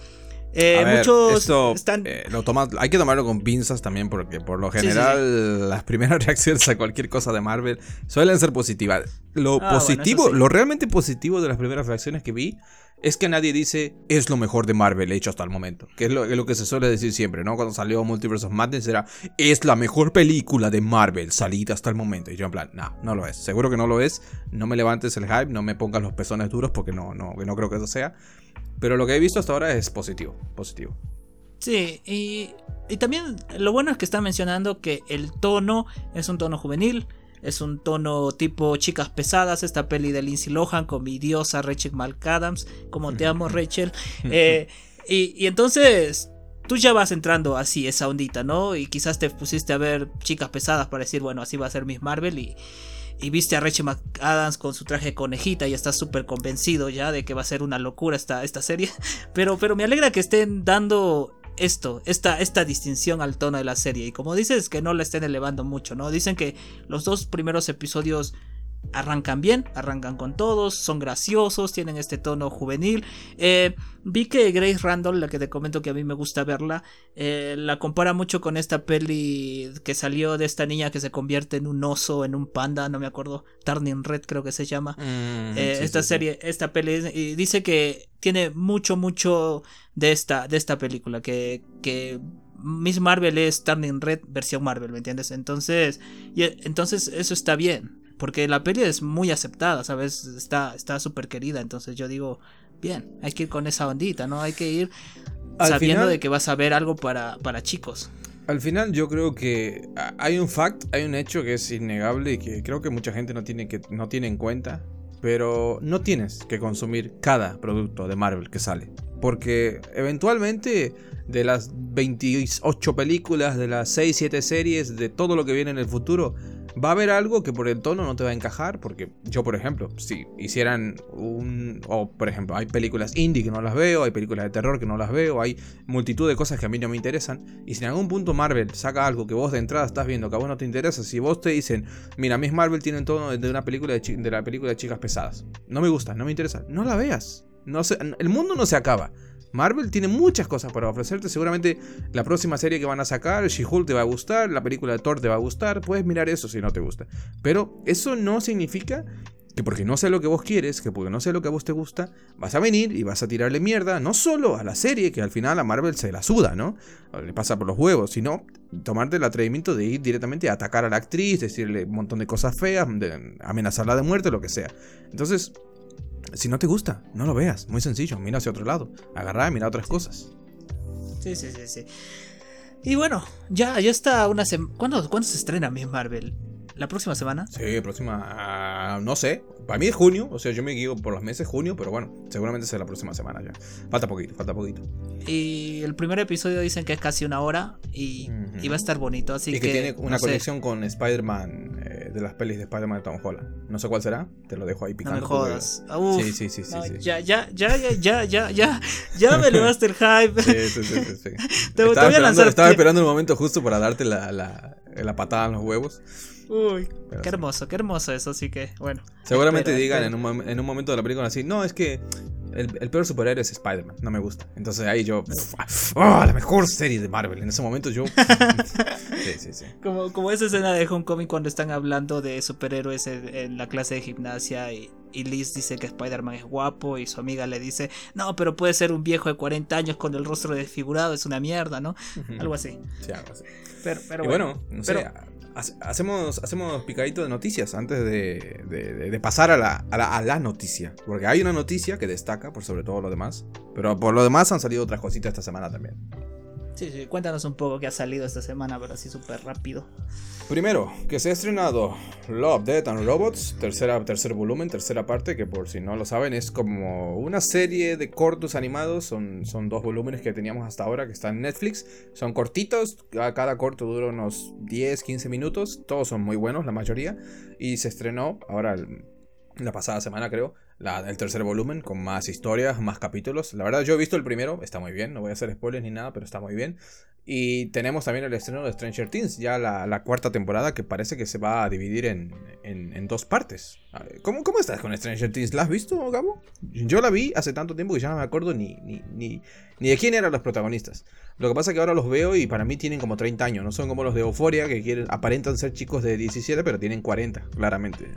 A: Eh, muchos están... Eh, lo hay que tomarlo con pinzas también porque por lo general las primeras [LAUGHS] reacciones a cualquier cosa de Marvel suelen ser positivas. Lo ah, positivo, lo realmente positivo de las primeras reacciones que vi es que nadie dice es lo mejor de Marvel hecho hasta el momento. Que es lo, que se suele decir siempre, ¿no? Cuando salió Multiverse of Madness era es la mejor película de Marvel salida hasta el momento. Y yo en plan, no, no lo es. Seguro que no lo es. No me levantes el hype, no me pongas los pezones duros porque no, no, no creo que eso sea. Pero lo que he visto hasta ahora es positivo, positivo.
B: Sí, y, y también lo bueno es que está mencionando que el tono es un tono juvenil es un tono tipo chicas pesadas, esta peli de Lindsay Lohan con mi diosa Rachel McAdams, como te amo [LAUGHS] Rachel. Eh, y, entonces tú ya vas entrando así, esa ondita, ¿no? Y quizás te pusiste a ver chicas pesadas para decir, bueno, así va a ser Miss Marvel y, y viste a Rachel McAdams con su traje de conejita y estás súper convencido ya de que va a ser una locura esta, esta serie. [LAUGHS] Pero, pero me alegra que estén dando esto, esta, esta distinción al tono de la serie. Y como dices, que no la estén elevando mucho, ¿no? Dicen que los dos primeros episodios arrancan bien, arrancan con todos, son graciosos, tienen este tono juvenil. Eh, vi que Grace Randall, la que te comento que a mí me gusta verla, eh, la compara mucho con esta peli que salió de esta niña que se convierte en un oso, en un panda, no me acuerdo, Turning Red creo que se llama. Mm, eh, esta serie, esta peli, y dice que tiene mucho, mucho de esta, de esta película, que, que Miss Marvel es Turning Red versión Marvel, ¿me entiendes? Entonces, y, entonces eso está bien. Porque la peli es muy aceptada, ¿sabes? Está súper querida. Entonces yo digo, bien, hay que ir con esa ondita, ¿no? Hay que ir sabiendo de que vas a ver algo para, para chicos.
A: Al final yo creo que hay un fact, hay un hecho que es innegable y que creo que mucha gente no tiene, que, no tiene en cuenta. Pero no tienes que consumir cada producto de Marvel que sale. Porque eventualmente de las 28 películas, de las 6, 7 series, de todo lo que viene en el futuro, va a haber algo que por el tono no te va a encajar, porque yo, por ejemplo, si hicieran un... o, por ejemplo, hay películas indie que no las veo, hay películas de terror que no las veo, hay multitud de cosas que a mí no me interesan, y si en algún punto Marvel saca algo que vos de entrada estás viendo que a vos no te interesa, si vos te dicen, mira, Miss Marvel tiene el tono de una película de, la película de chicas pesadas, no me gusta, no me interesa, no la veas. No el mundo no se acaba. Marvel tiene muchas cosas para ofrecerte. Seguramente la próxima serie que van a sacar, She-Hulk te va a gustar, la película de Thor te va a gustar. Puedes mirar eso si no te gusta. Pero eso no significa que porque no sé lo que vos quieres, que porque no sé lo que a vos te gusta, vas a venir y vas a tirarle mierda, no solo a la serie, que al final a Marvel se la suda, ¿no? Le pasa por los huevos, sino tomarte el atrevimiento de ir directamente a atacar a la actriz, decirle un montón de cosas feas, amenazarla de muerte, lo que sea. Entonces, si no te gusta, no lo veas. Muy sencillo. Mira hacia otro lado. Agarra y mira otras cosas.
B: Sí, sí, sí, sí. Y bueno, ya, ya está una semana. ¿Cuándo, ¿Cuándo se estrena Miss Marvel? ¿La próxima semana?
A: Sí, próxima. Ah, no sé. Para mí es junio. O sea, yo me guío por los meses junio. Pero bueno, seguramente será la próxima semana ya. Falta poquito, falta poquito.
B: Y el primer episodio dicen que es casi una hora. Y, va a estar bonito. Así
A: y que, tiene una conexión con Spider-Man. De las pelis de Spider-Man de Tom Holland. No sé cuál será. Te lo dejo ahí picando.
B: No me jodas.
A: sí, sí, sí, sí,
B: Ya, ya, ya, ya, ya, ya. Ya me levaste el hype.
A: Sí, sí, sí. sí, [LAUGHS] Te, estaba, esperando, estaba esperando el momento justo para darte la, la, la patada en los huevos.
B: Uy, qué hermoso, qué hermoso eso, así que bueno.
A: Seguramente digan En, un, en un momento de la película así, no, es que el, peor superhéroe es Spider-Man, no me gusta. Entonces ahí yo, ¡oh, la mejor serie de Marvel! En ese momento yo... [LAUGHS]
B: sí, sí, sí. Como, como esa escena de Homecoming cuando están hablando de superhéroes en, la clase de gimnasia y, Liz dice que Spider-Man es guapo y su amiga le dice, no, pero puede ser un viejo de 40 años con el rostro desfigurado, es una mierda, ¿no? Algo así. Sí, algo así.
A: Pero, pero bueno, no sé, hacemos, hacemos picadito de noticias antes de, pasar a la, a, la, noticia. Porque hay una noticia que destaca por sobre todo lo demás. Pero por lo demás han salido otras cositas esta semana también.
B: Sí, sí, cuéntanos un poco qué ha salido esta semana, pero así súper rápido.
A: Primero, que se ha estrenado Love, Death and Robots, tercera, tercer volumen, tercera parte, que por si no lo saben es como una serie de cortos animados, son, son dos volúmenes que teníamos hasta ahora que están en Netflix, son cortitos, cada corto dura unos 10, 15 minutos, todos son muy buenos, la mayoría, y se estrenó ahora la pasada semana creo, el tercer volumen con más historias, más capítulos. La verdad yo he visto el primero, está muy bien, no voy a hacer spoilers ni nada, pero está muy bien. Y tenemos también el estreno de Stranger Things, ya la, cuarta temporada que parece que se va a dividir en, dos partes. ¿Cómo, ¿Cómo, estás con Stranger Things? ¿La has visto, Gabo? Yo la vi hace tanto tiempo que ya no me acuerdo ni, ni, ni, ni de quién eran los protagonistas. Lo que pasa es que ahora los veo y para mí tienen como 30 años, no son como los de Euphoria que quieren, aparentan ser chicos de 17 pero tienen 40, claramente.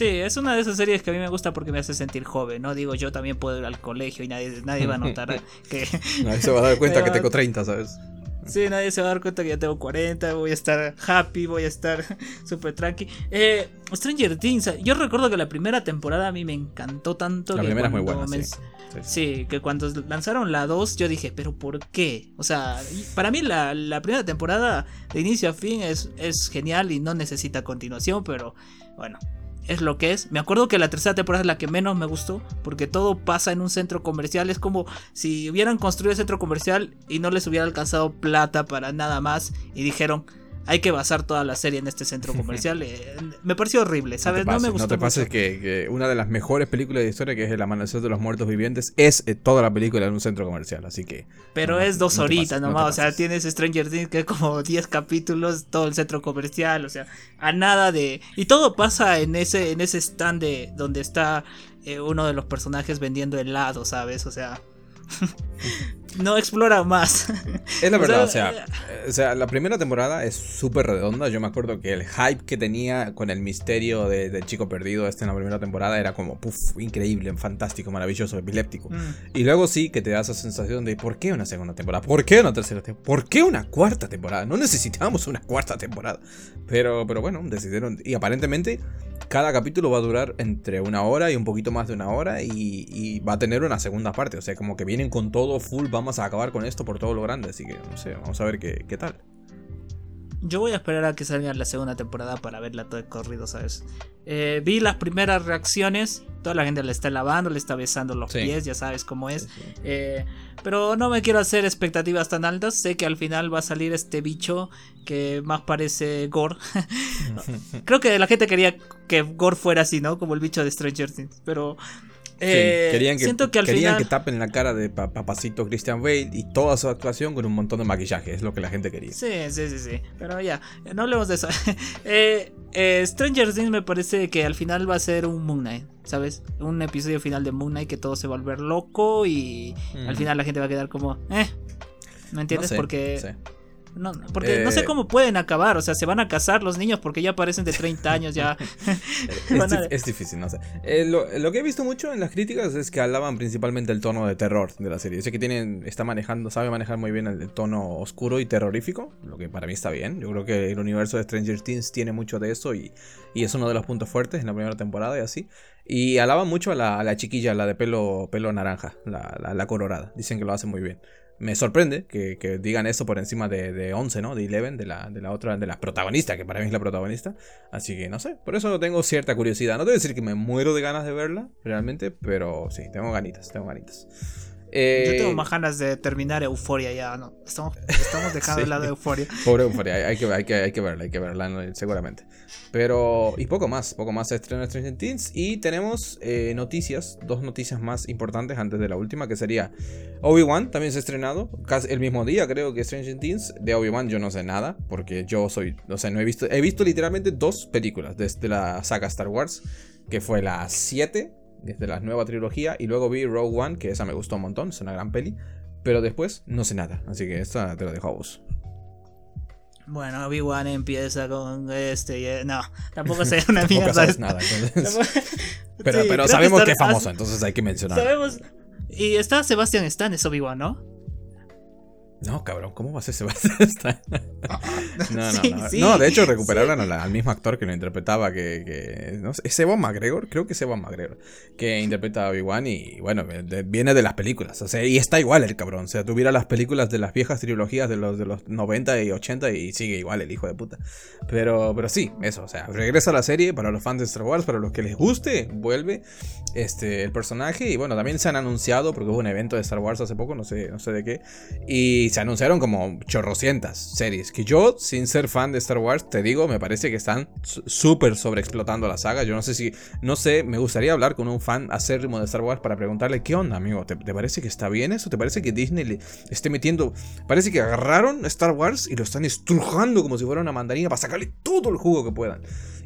B: Sí, es una de esas series que a mí me gusta porque me hace sentir joven, ¿no? Digo, yo también puedo ir al colegio y nadie, nadie va a notar [LAUGHS] que...
A: nadie se va a dar cuenta que [LAUGHS] tengo 30, ¿sabes?
B: Sí, nadie se va a dar cuenta que ya tengo 40, voy a estar happy, voy a estar [LAUGHS] súper tranqui. Eh, Stranger Things, yo recuerdo que la primera temporada a mí me encantó tanto.
A: La primera es muy buena.
B: sí. que cuando lanzaron la 2 yo dije, pero ¿por qué? O sea, para mí la, la primera temporada de inicio a fin es, es genial y no necesita continuación, pero bueno, es lo que es. Me acuerdo que la tercera temporada es la que menos me gustó, porque todo pasa en un centro comercial. Es como si hubieran construido el centro comercial y no les hubiera alcanzado plata para nada más y dijeron, hay que basar toda la serie en este centro [LAUGHS] comercial. Eh, me pareció horrible, ¿sabes?
A: No, me gustó. No te pases que, una de las mejores películas de historia, que es El Amanecer de los Muertos Vivientes, es eh, toda la película en un centro comercial, así que.
B: Pero es dos horitas nomás, o sea, tienes Stranger Things que es como [LAUGHS] 10 capítulos, todo el centro comercial, o sea, a nada de. Y todo pasa en ese, en ese stand de, donde está eh, uno de los personajes vendiendo helado, ¿sabes? O sea. [LAUGHS] no explora más.
A: Es la verdad, o sea, eh, o sea, la primera temporada es súper redonda. Yo me acuerdo que el hype que tenía con el misterio del chico perdido este en la primera temporada era como, puff, increíble, fantástico, maravilloso, epiléptico. Mm. Y luego sí que te da esa sensación de, ¿por qué una segunda temporada? ¿Por qué una tercera temporada? ¿Por qué una cuarta temporada? No necesitábamos una cuarta temporada. Pero, pero bueno, decidieron, y aparentemente cada capítulo va a durar entre una hora y un poquito más de una hora y, va a tener una segunda parte. O sea, como que vienen con todo full, vamos a acabar con esto por todo lo grande. Así que, no sé, vamos a ver qué, qué tal.
B: Yo voy a esperar a que salga la segunda temporada para verla todo de corrido, ¿sabes? Eh, vi las primeras reacciones, toda la gente le está lavando, le está besando los pies, ya sabes cómo es. Eh, pero no me quiero hacer expectativas tan altas, sé que al final va a salir este bicho que más parece Gore. [LAUGHS] [LAUGHS] Creo que la gente quería que Gore fuera así, ¿no? Como el bicho de Stranger Things, pero
A: eh, querían que, querían que tapen la cara de papacito Christian Bale y toda su actuación con un montón de maquillaje, es lo que la gente quería.
B: Sí, sí, sí, sí. Pero ya, no hablemos de eso. [LAUGHS] Eh, eh, Stranger Things me parece que al final va a ser un Moon Knight, ¿sabes? Un episodio final de Moon Knight que todo se va a volver loco y al final la gente va a quedar como, eh, ¿no entiendes? Porque... No, porque no sé eh, cómo pueden acabar, o sea, se van a casar los niños porque ya parecen de 30 años, ya. [LAUGHS]
A: es, difícil, no sé. Eh, lo, que he visto mucho en las críticas es que hablaban principalmente el tono de terror de la serie. Sé que tienen, está manejando, sabe manejar muy bien el, tono oscuro y terrorífico, lo que para mí está bien. Yo creo que el universo de Stranger Things tiene mucho de eso y, es uno de los puntos fuertes en la primera temporada y así. Y alaban mucho a la, chiquilla, la de pelo, pelo naranja, la, la, la colorada. Dicen que lo hace muy bien me sorprende que, digan eso por encima de, de 11, ¿no? De Eleven, de la, de la otra, de la protagonista, que para mí es la protagonista. Así que no sé, por eso tengo cierta curiosidad. No te decir que me muero de ganas de verla, realmente, pero sí, tengo ganitas, tengo ganitas.
B: Yo tengo eh, más ganas de terminar Euforia ya, ¿no? Estamos, estamos dejando [LAUGHS] de lado Euforia. [LAUGHS]
A: Pobre Euforia, hay, que, hay, que, hay que verla, hay que verla, seguramente. Pero, y poco más, poco más estreno Stranger Things. Y tenemos eh, noticias, dos noticias más importantes antes de la última, que sería Obi-Wan, también se ha estrenado, casi el mismo día creo que Stranger Things. De Obi-Wan yo no sé nada, porque yo soy, o sea, no he visto, he visto literalmente dos películas desde la saga Star Wars, que fue la 7 desde la nueva trilogía, y luego vi Rogue One, que esa me gustó un montón, es una gran peli. Pero después no sé nada, así que esta te la dejo a vos.
B: Bueno, Obi-Wan empieza con este. No, tampoco sé una [LAUGHS] mierda. Sabes
A: nada, [LAUGHS] pero, pero sabemos que, es famoso, entonces hay que mencionarlo.
B: Sabemos. Y está Sebastian Stan, es Obi-Wan, ¿no?
A: No, cabrón, ¿cómo va a ser Sebastián [LAUGHS] no, no, no. no, de hecho recuperaron al, mismo actor que lo interpretaba, que, que no sé, es Evan McGregor, creo que es Evan McGregor, que interpreta a Obi-Wan y bueno, viene de las películas, o sea, y está igual el cabrón, o sea, tuviera las películas de las viejas trilogías de los de los 90 y 80 y sigue igual el hijo de puta. Pero pero sí, eso, o sea, regresa a la serie para los fans de Star Wars, para los que les guste, vuelve este el personaje y bueno, también se han anunciado porque hubo un evento de Star Wars hace poco, no sé, no sé de qué, y se anunciaron como chorrocientas series. Que yo, sin ser fan de Star Wars, te digo, me parece que están súper sobreexplotando la saga. Yo no sé si, no sé, me gustaría hablar con un fan acérrimo de Star Wars para preguntarle, ¿qué onda, amigo? ¿Te, parece que está bien eso? ¿Te parece que Disney le esté metiendo... Parece que agarraron Star Wars y lo están estrujando como si fuera una mandarina para sacarle todo el jugo que puedan.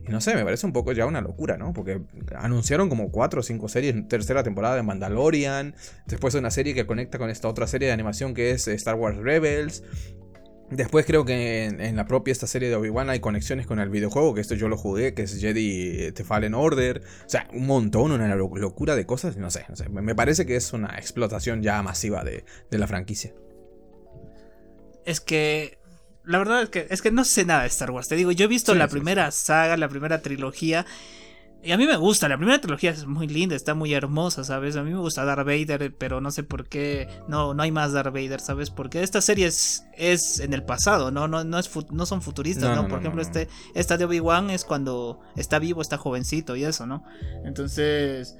A: Y no sé, me parece un poco ya una locura, ¿no? Porque anunciaron como cuatro o cinco series, tercera temporada de Mandalorian, después de una serie que conecta con esta otra serie de animación que es Star Wars Rebels. Después creo que en, la propia esta serie de Obi-Wan hay conexiones con el videojuego, que esto yo lo jugué, que es Jedi The Fallen Order. O sea, un montón, una locura de cosas, no sé, no sé. Me parece que es una explotación ya masiva de, de la franquicia.
B: Es que la verdad es que, es que no sé nada de Star Wars. Te digo, yo he visto la primera saga, la primera trilogía. Y a mí me gusta, la primera trilogía es muy linda, está muy hermosa, ¿sabes? A mí me gusta Darth Vader, pero no sé por qué no, no hay más Darth Vader, ¿sabes? Porque esta serie es, en el pasado, ¿no? No, no, es no son futuristas, ¿no? por ejemplo, este, esta de Obi-Wan es cuando está vivo, está jovencito y eso, ¿no? Entonces...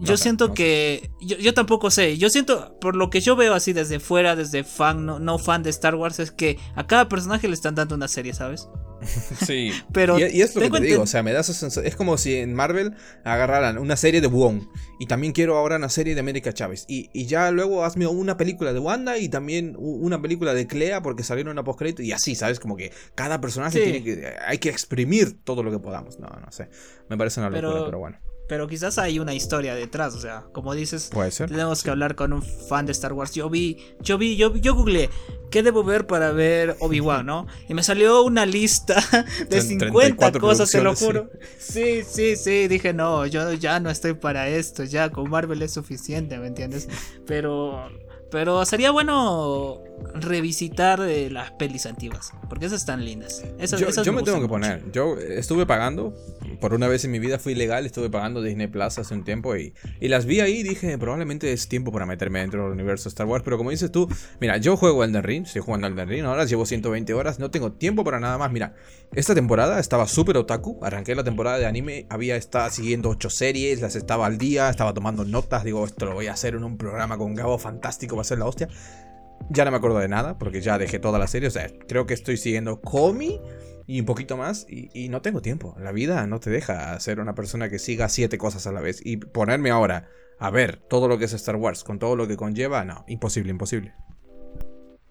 B: Yo siento que. Yo, tampoco sé. Yo siento, por lo que yo veo así desde fuera, desde fan, no, fan de Star Wars, es que a cada personaje le están dando una serie, ¿sabes? [LAUGHS]
A: Sí. [LAUGHS] Pero. Y, es lo que te digo, o sea, me da Es como si en Marvel agarraran una serie de Wong. Y también quiero ahora una serie de América Chávez. Y, y ya luego hazme una película de Wanda y también una película de Clea porque salieron una postcrédito. Y así, ¿sabes? Como que cada personaje tiene que. Hay que exprimir todo lo que podamos. No, no sé. Me parece una locura, pero bueno
B: pero quizás hay una historia detrás, o sea, como dices,
A: Puede ser.
B: tenemos que hablar con un fan de Star Wars. Yo vi, yo vi, yo, yo googleé, ¿qué debo ver para ver Obi-Wan, no? Y me salió una lista [LAUGHS] de 50 cosas, te lo juro. Sí. sí, sí, dije, no, yo ya no estoy para esto, ya con Marvel es suficiente, ¿me entiendes? Pero pero sería bueno revisitar eh, las pelis antiguas, porque esas están lindas.
A: yo, me, tengo que poner, yo estuve pagando, por una vez en mi vida fui legal, estuve pagando Disney Plus hace un tiempo y, y las vi ahí y dije, probablemente es tiempo para meterme dentro del universo Star Wars, pero como dices tú, mira, yo juego Elden Ring, estoy jugando Elden Ring, ahora llevo 120 horas, no tengo tiempo para nada más, mira, esta temporada estaba súper otaku, arranqué la temporada de anime, había estado siguiendo 8 series, las estaba al día, estaba tomando notas, digo, esto lo voy a hacer en un programa con Gabo fantástico, va a ser la hostia. Ya no me acuerdo de nada, porque ya dejé toda la serie. O sea, creo que estoy siguiendo Komi y un poquito más. Y, no tengo tiempo. La vida no te deja ser una persona que siga siete cosas a la vez. Y ponerme ahora a ver todo lo que es Star Wars con todo lo que conlleva, no, imposible, imposible.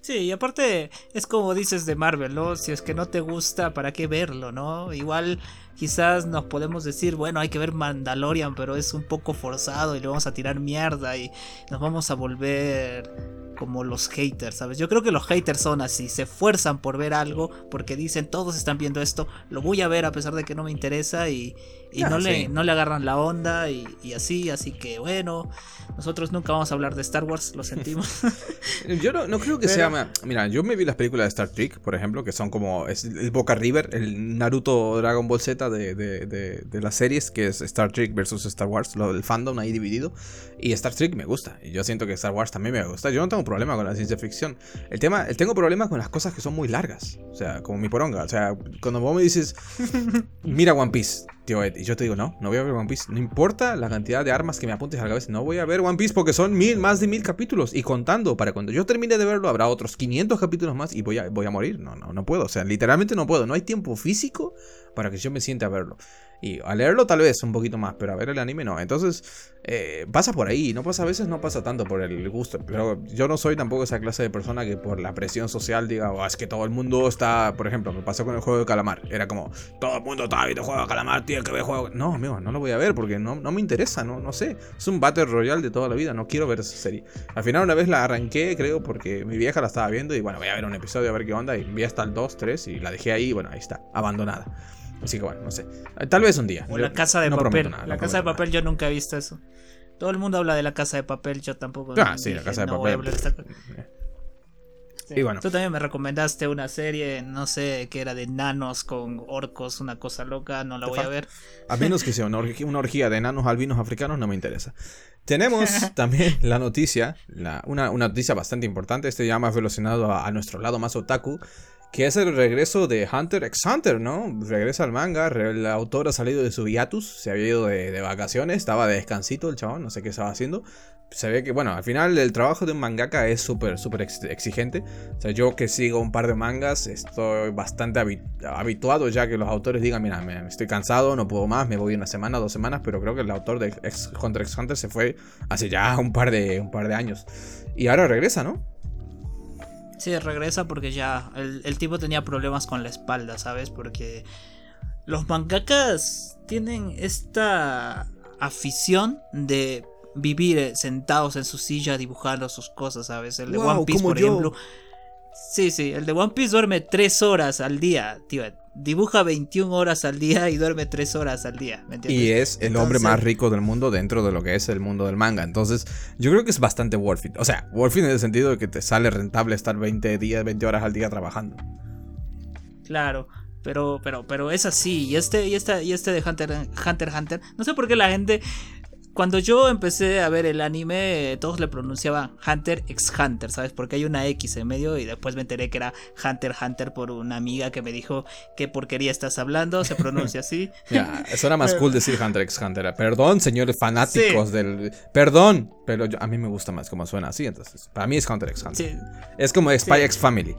B: Sí, y aparte es como dices de Marvel, ¿no? Si es que no te gusta, ¿para qué verlo, no? Igual quizás nos podemos decir, bueno, hay que ver Mandalorian, pero es un poco forzado y le vamos a tirar mierda y nos vamos a volver como los haters, ¿sabes? Yo creo que los haters son así, se esfuerzan por ver algo porque dicen todos están viendo esto, lo voy a ver a pesar de que no me interesa y, ah, no, le, no le agarran la onda y, así, así que bueno, nosotros nunca vamos a hablar de Star Wars, lo sentimos. [LAUGHS]
A: yo no, creo que sea... Mira, yo me vi las películas de Star Trek, por ejemplo, que son como el Boca River, el Naruto Dragon Ball Z de, de, de, las series, que es Star Trek versus Star Wars, lo del fandom ahí dividido. Y Star Trek me gusta, y yo siento que Star Wars también me gusta. Yo no tengo problema con la ciencia ficción. El tema, el, tengo problemas con las cosas que son muy largas. O sea, como mi poronga. O sea, cuando vos me dices, [LAUGHS] mira One Piece, tío Ed, y yo te digo, no, no voy a ver One Piece. No importa la cantidad de armas que me apuntes a la cabeza, no voy a ver One Piece porque son mil, más de mil capítulos. Y contando, para cuando yo termine de verlo, habrá otros 500 capítulos más y voy a, voy a morir. No, no, no puedo. O sea, literalmente no puedo. No hay tiempo físico para que yo me sienta a verlo. Y a leerlo tal vez un poquito más, pero a ver el anime no. Entonces, eh, pasa por ahí, no pasa a veces, no pasa tanto por el gusto. Pero yo no soy tampoco esa clase de persona que por la presión social diga, oh, es que todo el mundo está, por ejemplo, me pasó con el juego de calamar. Era como, todo el mundo está viendo juego de calamar, tiene que ver juego. No, amigo, no lo voy a ver porque no, no me interesa, no, no sé. Es un Battle Royale de toda la vida, no quiero ver esa serie. Al final una vez la arranqué, creo, porque mi vieja la estaba viendo y bueno, voy a ver un episodio a ver qué onda. Y vi hasta el 2, 3 y la dejé ahí y bueno, ahí está, abandonada. Así que bueno, no sé. Tal vez un día.
B: O la casa de papel. la casa de papel yo nunca he visto eso. Todo el mundo habla de la casa de papel, yo tampoco.
A: Ah, sí, la casa de papel. [LAUGHS]
B: Y bueno. Tú también me recomendaste una serie, no sé, que era de nanos con orcos, una cosa loca, no la voy a ver. [LAUGHS]
A: A menos que sea una orgía, de nanos albinos africanos, no me interesa. Tenemos [LAUGHS] también la noticia, una, noticia bastante importante, este ya más relacionado a nuestro lado más otaku, que es el regreso de Hunter x Hunter, ¿no? Regresa al manga, el autor ha salido de su hiatus, se había ido de, vacaciones, estaba de descansito el chabón, no sé qué estaba haciendo. Se ve que, bueno, al final el trabajo de un mangaka es súper, súper exigente. O sea, yo que sigo un par de mangas, estoy bastante habituado ya que los autores digan, mira, me, estoy cansado, no puedo más, me voy una semana, dos semanas, pero creo que el autor de Hunter x Hunter se fue hace ya un par de, un par de años. Y ahora regresa, ¿no?
B: Sí, regresa porque ya el, tipo tenía problemas con la espalda, ¿sabes? Porque los mangakas tienen esta afición de vivir eh, sentados en su silla dibujando sus cosas, ¿sabes? El de One Piece, por ejemplo. Sí, sí, el de One Piece duerme 3 horas al día, tío dibuja 21 horas al día y duerme 3 horas al día. ¿me
A: entiendes? Y es el hombre más rico del mundo dentro de lo que es el mundo del manga. Entonces, yo creo que es bastante worth it. O sea, worth it en el sentido de que te sale rentable estar 20 días, 20 horas al día trabajando.
B: Claro. Pero, pero, pero es así. Y este, y este, y este de Hunter, Hunter Hunter. No sé por qué la gente cuando yo empecé a ver el anime, todos le pronunciaban Hunter x Hunter, ¿sabes? Porque hay una X en medio y después me enteré que era Hunter Hunter por una amiga que me dijo qué porquería estás hablando, se pronuncia así. [LAUGHS]
A: Ya, suena más cool decir Hunter x Hunter. Perdón, señores fanáticos del... Perdón, pero a mí me gusta más como suena así, entonces. Para mí es Hunter x Hunter. Es como Spy x Family.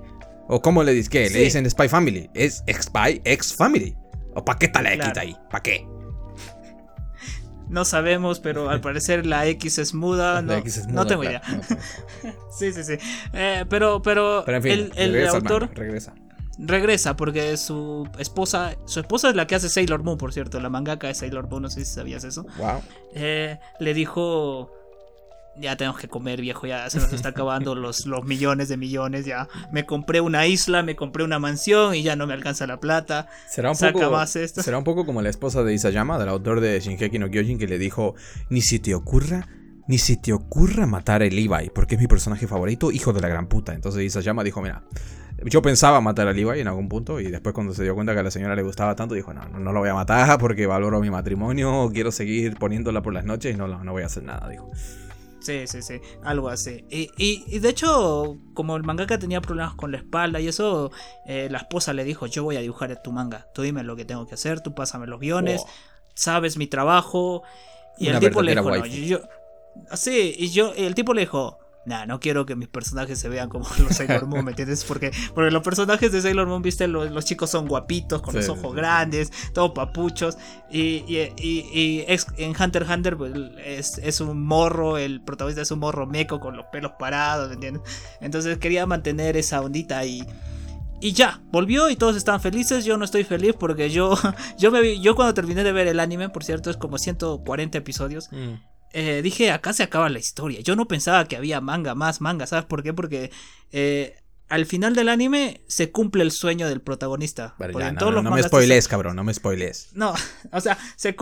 A: ¿O cómo le dicen? ¿Qué? ¿Le dicen Spy Family? Es Spy x Family. ¿O para qué está la X ahí? ¿Para qué?
B: No sabemos, pero al [LAUGHS] parecer la X es muda. No, no tengo idea. [LAUGHS] sí, sí, sí. Eh, pero, pero, el, autor
A: regresa.
B: Regresa porque su esposa, su esposa es la que hace Sailor Moon, por cierto, la mangaka de Sailor Moon, no sé si sabías eso.
A: Wow.
B: Eh, le dijo ya tenemos que comer, viejo, ya se nos está acabando los, los millones de millones, ya. Me compré una isla, me compré una mansión y ya no me alcanza la plata.
A: Será un, poco, será un poco como la esposa de Isayama, del autor de Shinheki no Kyojin, que le dijo, ni si te ocurra, ni si te ocurra matar a Levi, porque es mi personaje favorito, hijo de la gran puta. Entonces Isayama dijo, mira, yo pensaba matar a Levi en algún punto y después cuando se dio cuenta que a la señora le gustaba tanto, dijo, no, no, lo voy a matar porque valoro mi matrimonio, quiero seguir poniéndola por las noches y no, no voy a hacer nada, dijo.
B: Sí, sí, sí, algo así. Y, y, de hecho, como el mangaka tenía problemas con la espalda y eso, eh, la esposa le dijo, yo voy a dibujar tu manga, tú dime lo que tengo que hacer, tú pásame los guiones, sabes mi trabajo. Y el tipo le dijo, no, yo, sí, y yo, el tipo le dijo, Nah, no quiero que mis personajes se vean como [LAUGHS] los Sailor Moon, ¿me entiendes? Porque, porque los personajes de Sailor Moon, viste, los, chicos son guapitos, con los ojos grandes, todos papuchos. Y, y, y, en Hunter x Hunter pues, es, es, un morro, el protagonista es un morro meco con los pelos parados, ¿me entiendes? Entonces quería mantener esa ondita y... Y ya, volvió y todos están felices. Yo no estoy feliz porque yo, [LAUGHS] yo, me vi, yo cuando terminé de ver el anime, por cierto, es como 140 episodios. Mm. Eh, dije, acá se acaba la historia. Yo no pensaba que había manga, más manga, ¿sabes por qué? Porque eh, al final del anime se cumple el sueño del protagonista.
A: no, me spoiles, cabrón, no me spoiles.
B: No, [LAUGHS] o sea, se,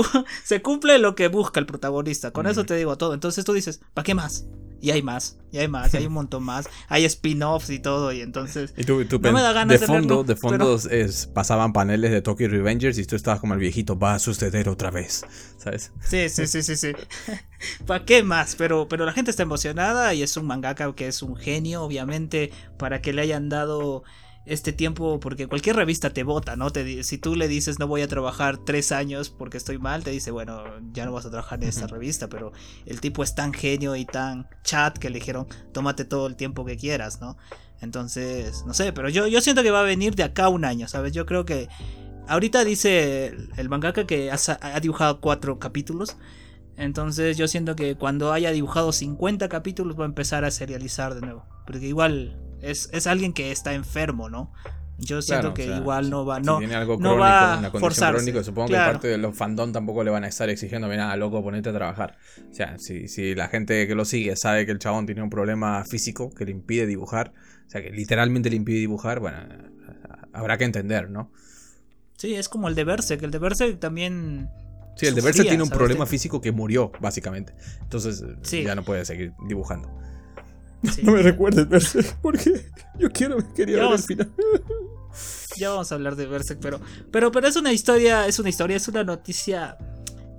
B: se cumple lo que busca el protagonista. Con eso te digo todo. Entonces tú dices, ¿para qué más? Y hay más, y hay más, y hay un [LAUGHS] montón más. Hay spin-offs y todo, y entonces.
A: Y tú, no me da ganas de fondo, de fondo pasaban paneles de Tokyo Revengers y tú estabas como el viejito, va a suceder otra vez, ¿sabes?
B: Sí, sí, sí, sí, sí. [LAUGHS] ¿Para qué más? Pero, pero la gente está emocionada y es un mangaka que es un genio, obviamente, para que le hayan dado este tiempo, porque cualquier revista te vota, ¿no? Te, si tú le dices no voy a trabajar tres años porque estoy mal, te dice, bueno, ya no vas a trabajar en esta revista, pero el tipo es tan genio y tan chat que le dijeron, tómate todo el tiempo que quieras, ¿no? Entonces, no sé, pero yo, yo siento que va a venir de acá un año, ¿sabes? Yo creo que ahorita dice el, mangaka que ha, dibujado cuatro capítulos. Entonces yo siento que cuando haya dibujado 50 capítulos va a empezar a serializar de nuevo. Porque igual es, es alguien que está enfermo, ¿no? Yo siento que igual no va, no,
A: tiene algo
B: no
A: crónico,
B: va
A: una
B: forzarse.
A: supongo que parte de los fandom tampoco le van a estar exigiendo, mira, loco, ponete a trabajar. O sea, si, si la gente que lo sigue sabe que el chabón tiene un problema físico que le impide dibujar, o sea, que literalmente le impide dibujar, bueno, habrá que entender, ¿no?
B: Sí, es como el de Berserk, el de Berserk también...
A: Sí, el de Berserk tiene un problema físico que murió, básicamente. Entonces ya no puede seguir dibujando. No me recuerdes Berserk, porque yo quiero, quería ver el final.
B: Ya vamos a hablar de Berserk, pero, pero, pero es una historia, es una historia, es una noticia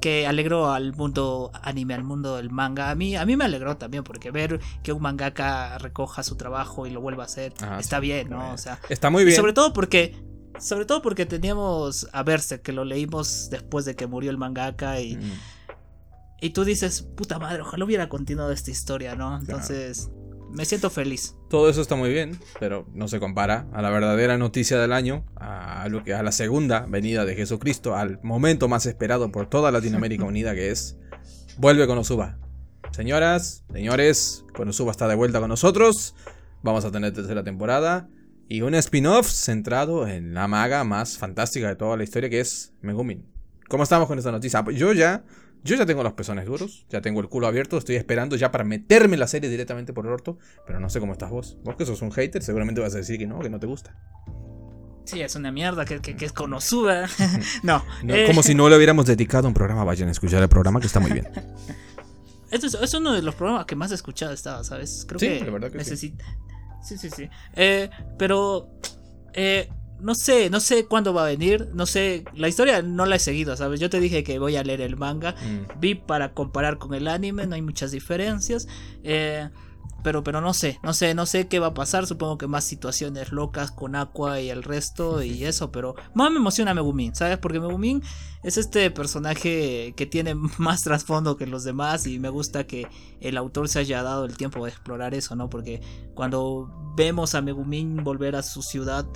B: que alegró al mundo anime, al mundo del manga. A mí, a mí me alegró también, porque ver que un mangaka recoja su trabajo y lo vuelva a hacer está bien, ¿no? O sea,
A: está muy bien.
B: sobre todo porque. Sobre todo porque teníamos a Berserk, que lo leímos después de que murió el mangaka y. Mm. Y tú dices, puta madre, ojalá hubiera continuado esta historia, ¿no? Entonces me siento feliz.
A: Todo eso está muy bien, pero no se compara a la verdadera noticia del año, a, lo que, a la segunda venida de Jesucristo, al momento más esperado por toda Latinoamérica [LAUGHS] Unida, que es vuelve con Osuba. Señoras, señores, Konosuba está de vuelta con nosotros. Vamos a tener tercera temporada y un spin-off centrado en la maga más fantástica de toda la historia, que es Megumin. ¿Cómo estamos con esta noticia? Yo ya yo ya tengo los pezones duros, ya tengo el culo abierto, estoy esperando ya para meterme en la serie directamente por el orto, pero no sé cómo estás vos. Vos que sos un hater, seguramente vas a decir que no, que no te gusta.
B: Sí, es una mierda, que, que, es Konosuba. [LAUGHS] no.
A: Eh. Como si no le hubiéramos dedicado un programa, vayan a escuchar el programa que está muy bien. [LAUGHS]
B: Esto es, uno de los programas que más he escuchado estaba, ¿sabes?
A: Creo sí, que, la verdad que
B: necesita... Sí, sí, sí. Eh, pero... Eh, no sé, no sé cuándo va a venir, no sé, la historia no la he seguido, ¿sabes? Yo te dije que voy a leer el manga, mm. vi para comparar con el anime, no hay muchas diferencias, eh, pero, pero no sé, no sé, no sé qué va a pasar, supongo que más situaciones locas con Aqua y el resto y eso, pero más me emociona Megumin, ¿sabes? Porque Megumin es este personaje que tiene más trasfondo que los demás y me gusta que el autor se haya dado el tiempo de explorar eso, ¿no? Porque cuando vemos a Megumin volver a su ciudad,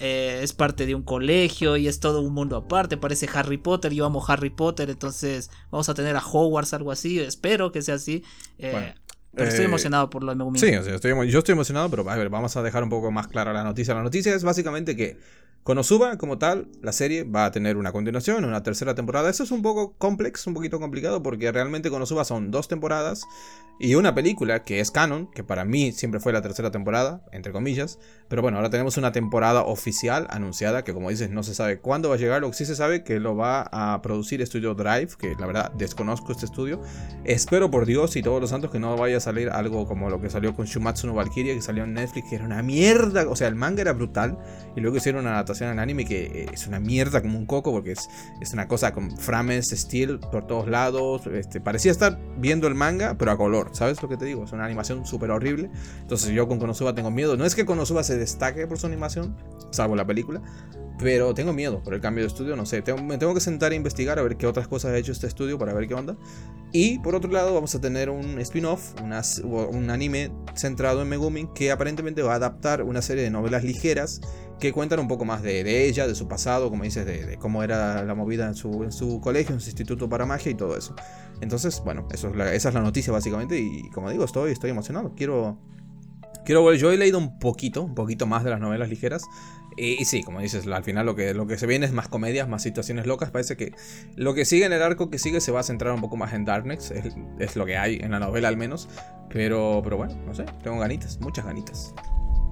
B: eh, es parte de un colegio y es todo un mundo aparte. Parece Harry Potter, yo amo Harry Potter, entonces vamos a tener a Hogwarts, algo así. Espero que sea así. Eh, pero estoy eh, emocionado por lo de.
A: Sí, estoy, yo estoy emocionado, pero a ver, vamos a dejar un poco más clara la noticia. La noticia es básicamente que Konosuba, como tal, la serie va a tener una continuación, una tercera temporada. Eso es un poco complex, un poquito complicado, porque realmente Konosuba son dos temporadas y una película que es canon, que para mí siempre fue la tercera temporada, entre comillas. Pero bueno, ahora tenemos una temporada oficial anunciada, que como dices, no se sabe cuándo va a llegar. Lo que sí se sabe que lo va a producir Studio Drive, que la verdad desconozco este estudio. Espero por Dios y todos los santos que no vaya a salir algo como lo que salió con Shumatsu no Valkyria, que salió en Netflix, que era una mierda. O sea, el manga era brutal y luego hicieron una adaptación en anime que es una mierda como un coco porque es, es una cosa con frames, steel por todos lados. Este, parecía estar viendo el manga, pero a color, ¿sabes lo que te digo? Es una animación súper horrible. Entonces yo con Konosuba tengo miedo. No es que Konosuba se destaque por su animación, salvo la película, pero tengo miedo por el cambio de estudio, no sé. me tengo que sentar a investigar a ver qué otras cosas ha hecho este estudio para ver qué onda. Y por otro lado, vamos a tener un spin-off, un anime centrado en Megumin que aparentemente va a adaptar una serie de novelas ligeras que cuentan un poco más de, ella, de su pasado, como dices, de, cómo era la movida en su, en su, colegio, en su instituto para magia y todo eso. Entonces, bueno, eso es esa es la noticia básicamente y como digo, estoy, estoy emocionado. Quiero, quiero volver. Yo he leído un poquito, un poquito más de las novelas ligeras. Y, sí, como dices, al final lo que, lo que se viene es más comedias, más situaciones locas. Parece que lo que sigue en el arco que sigue se va a centrar un poco más en Darkness. Es, es lo que hay en la novela al menos. Pero, pero bueno, no sé, tengo ganitas, muchas ganitas.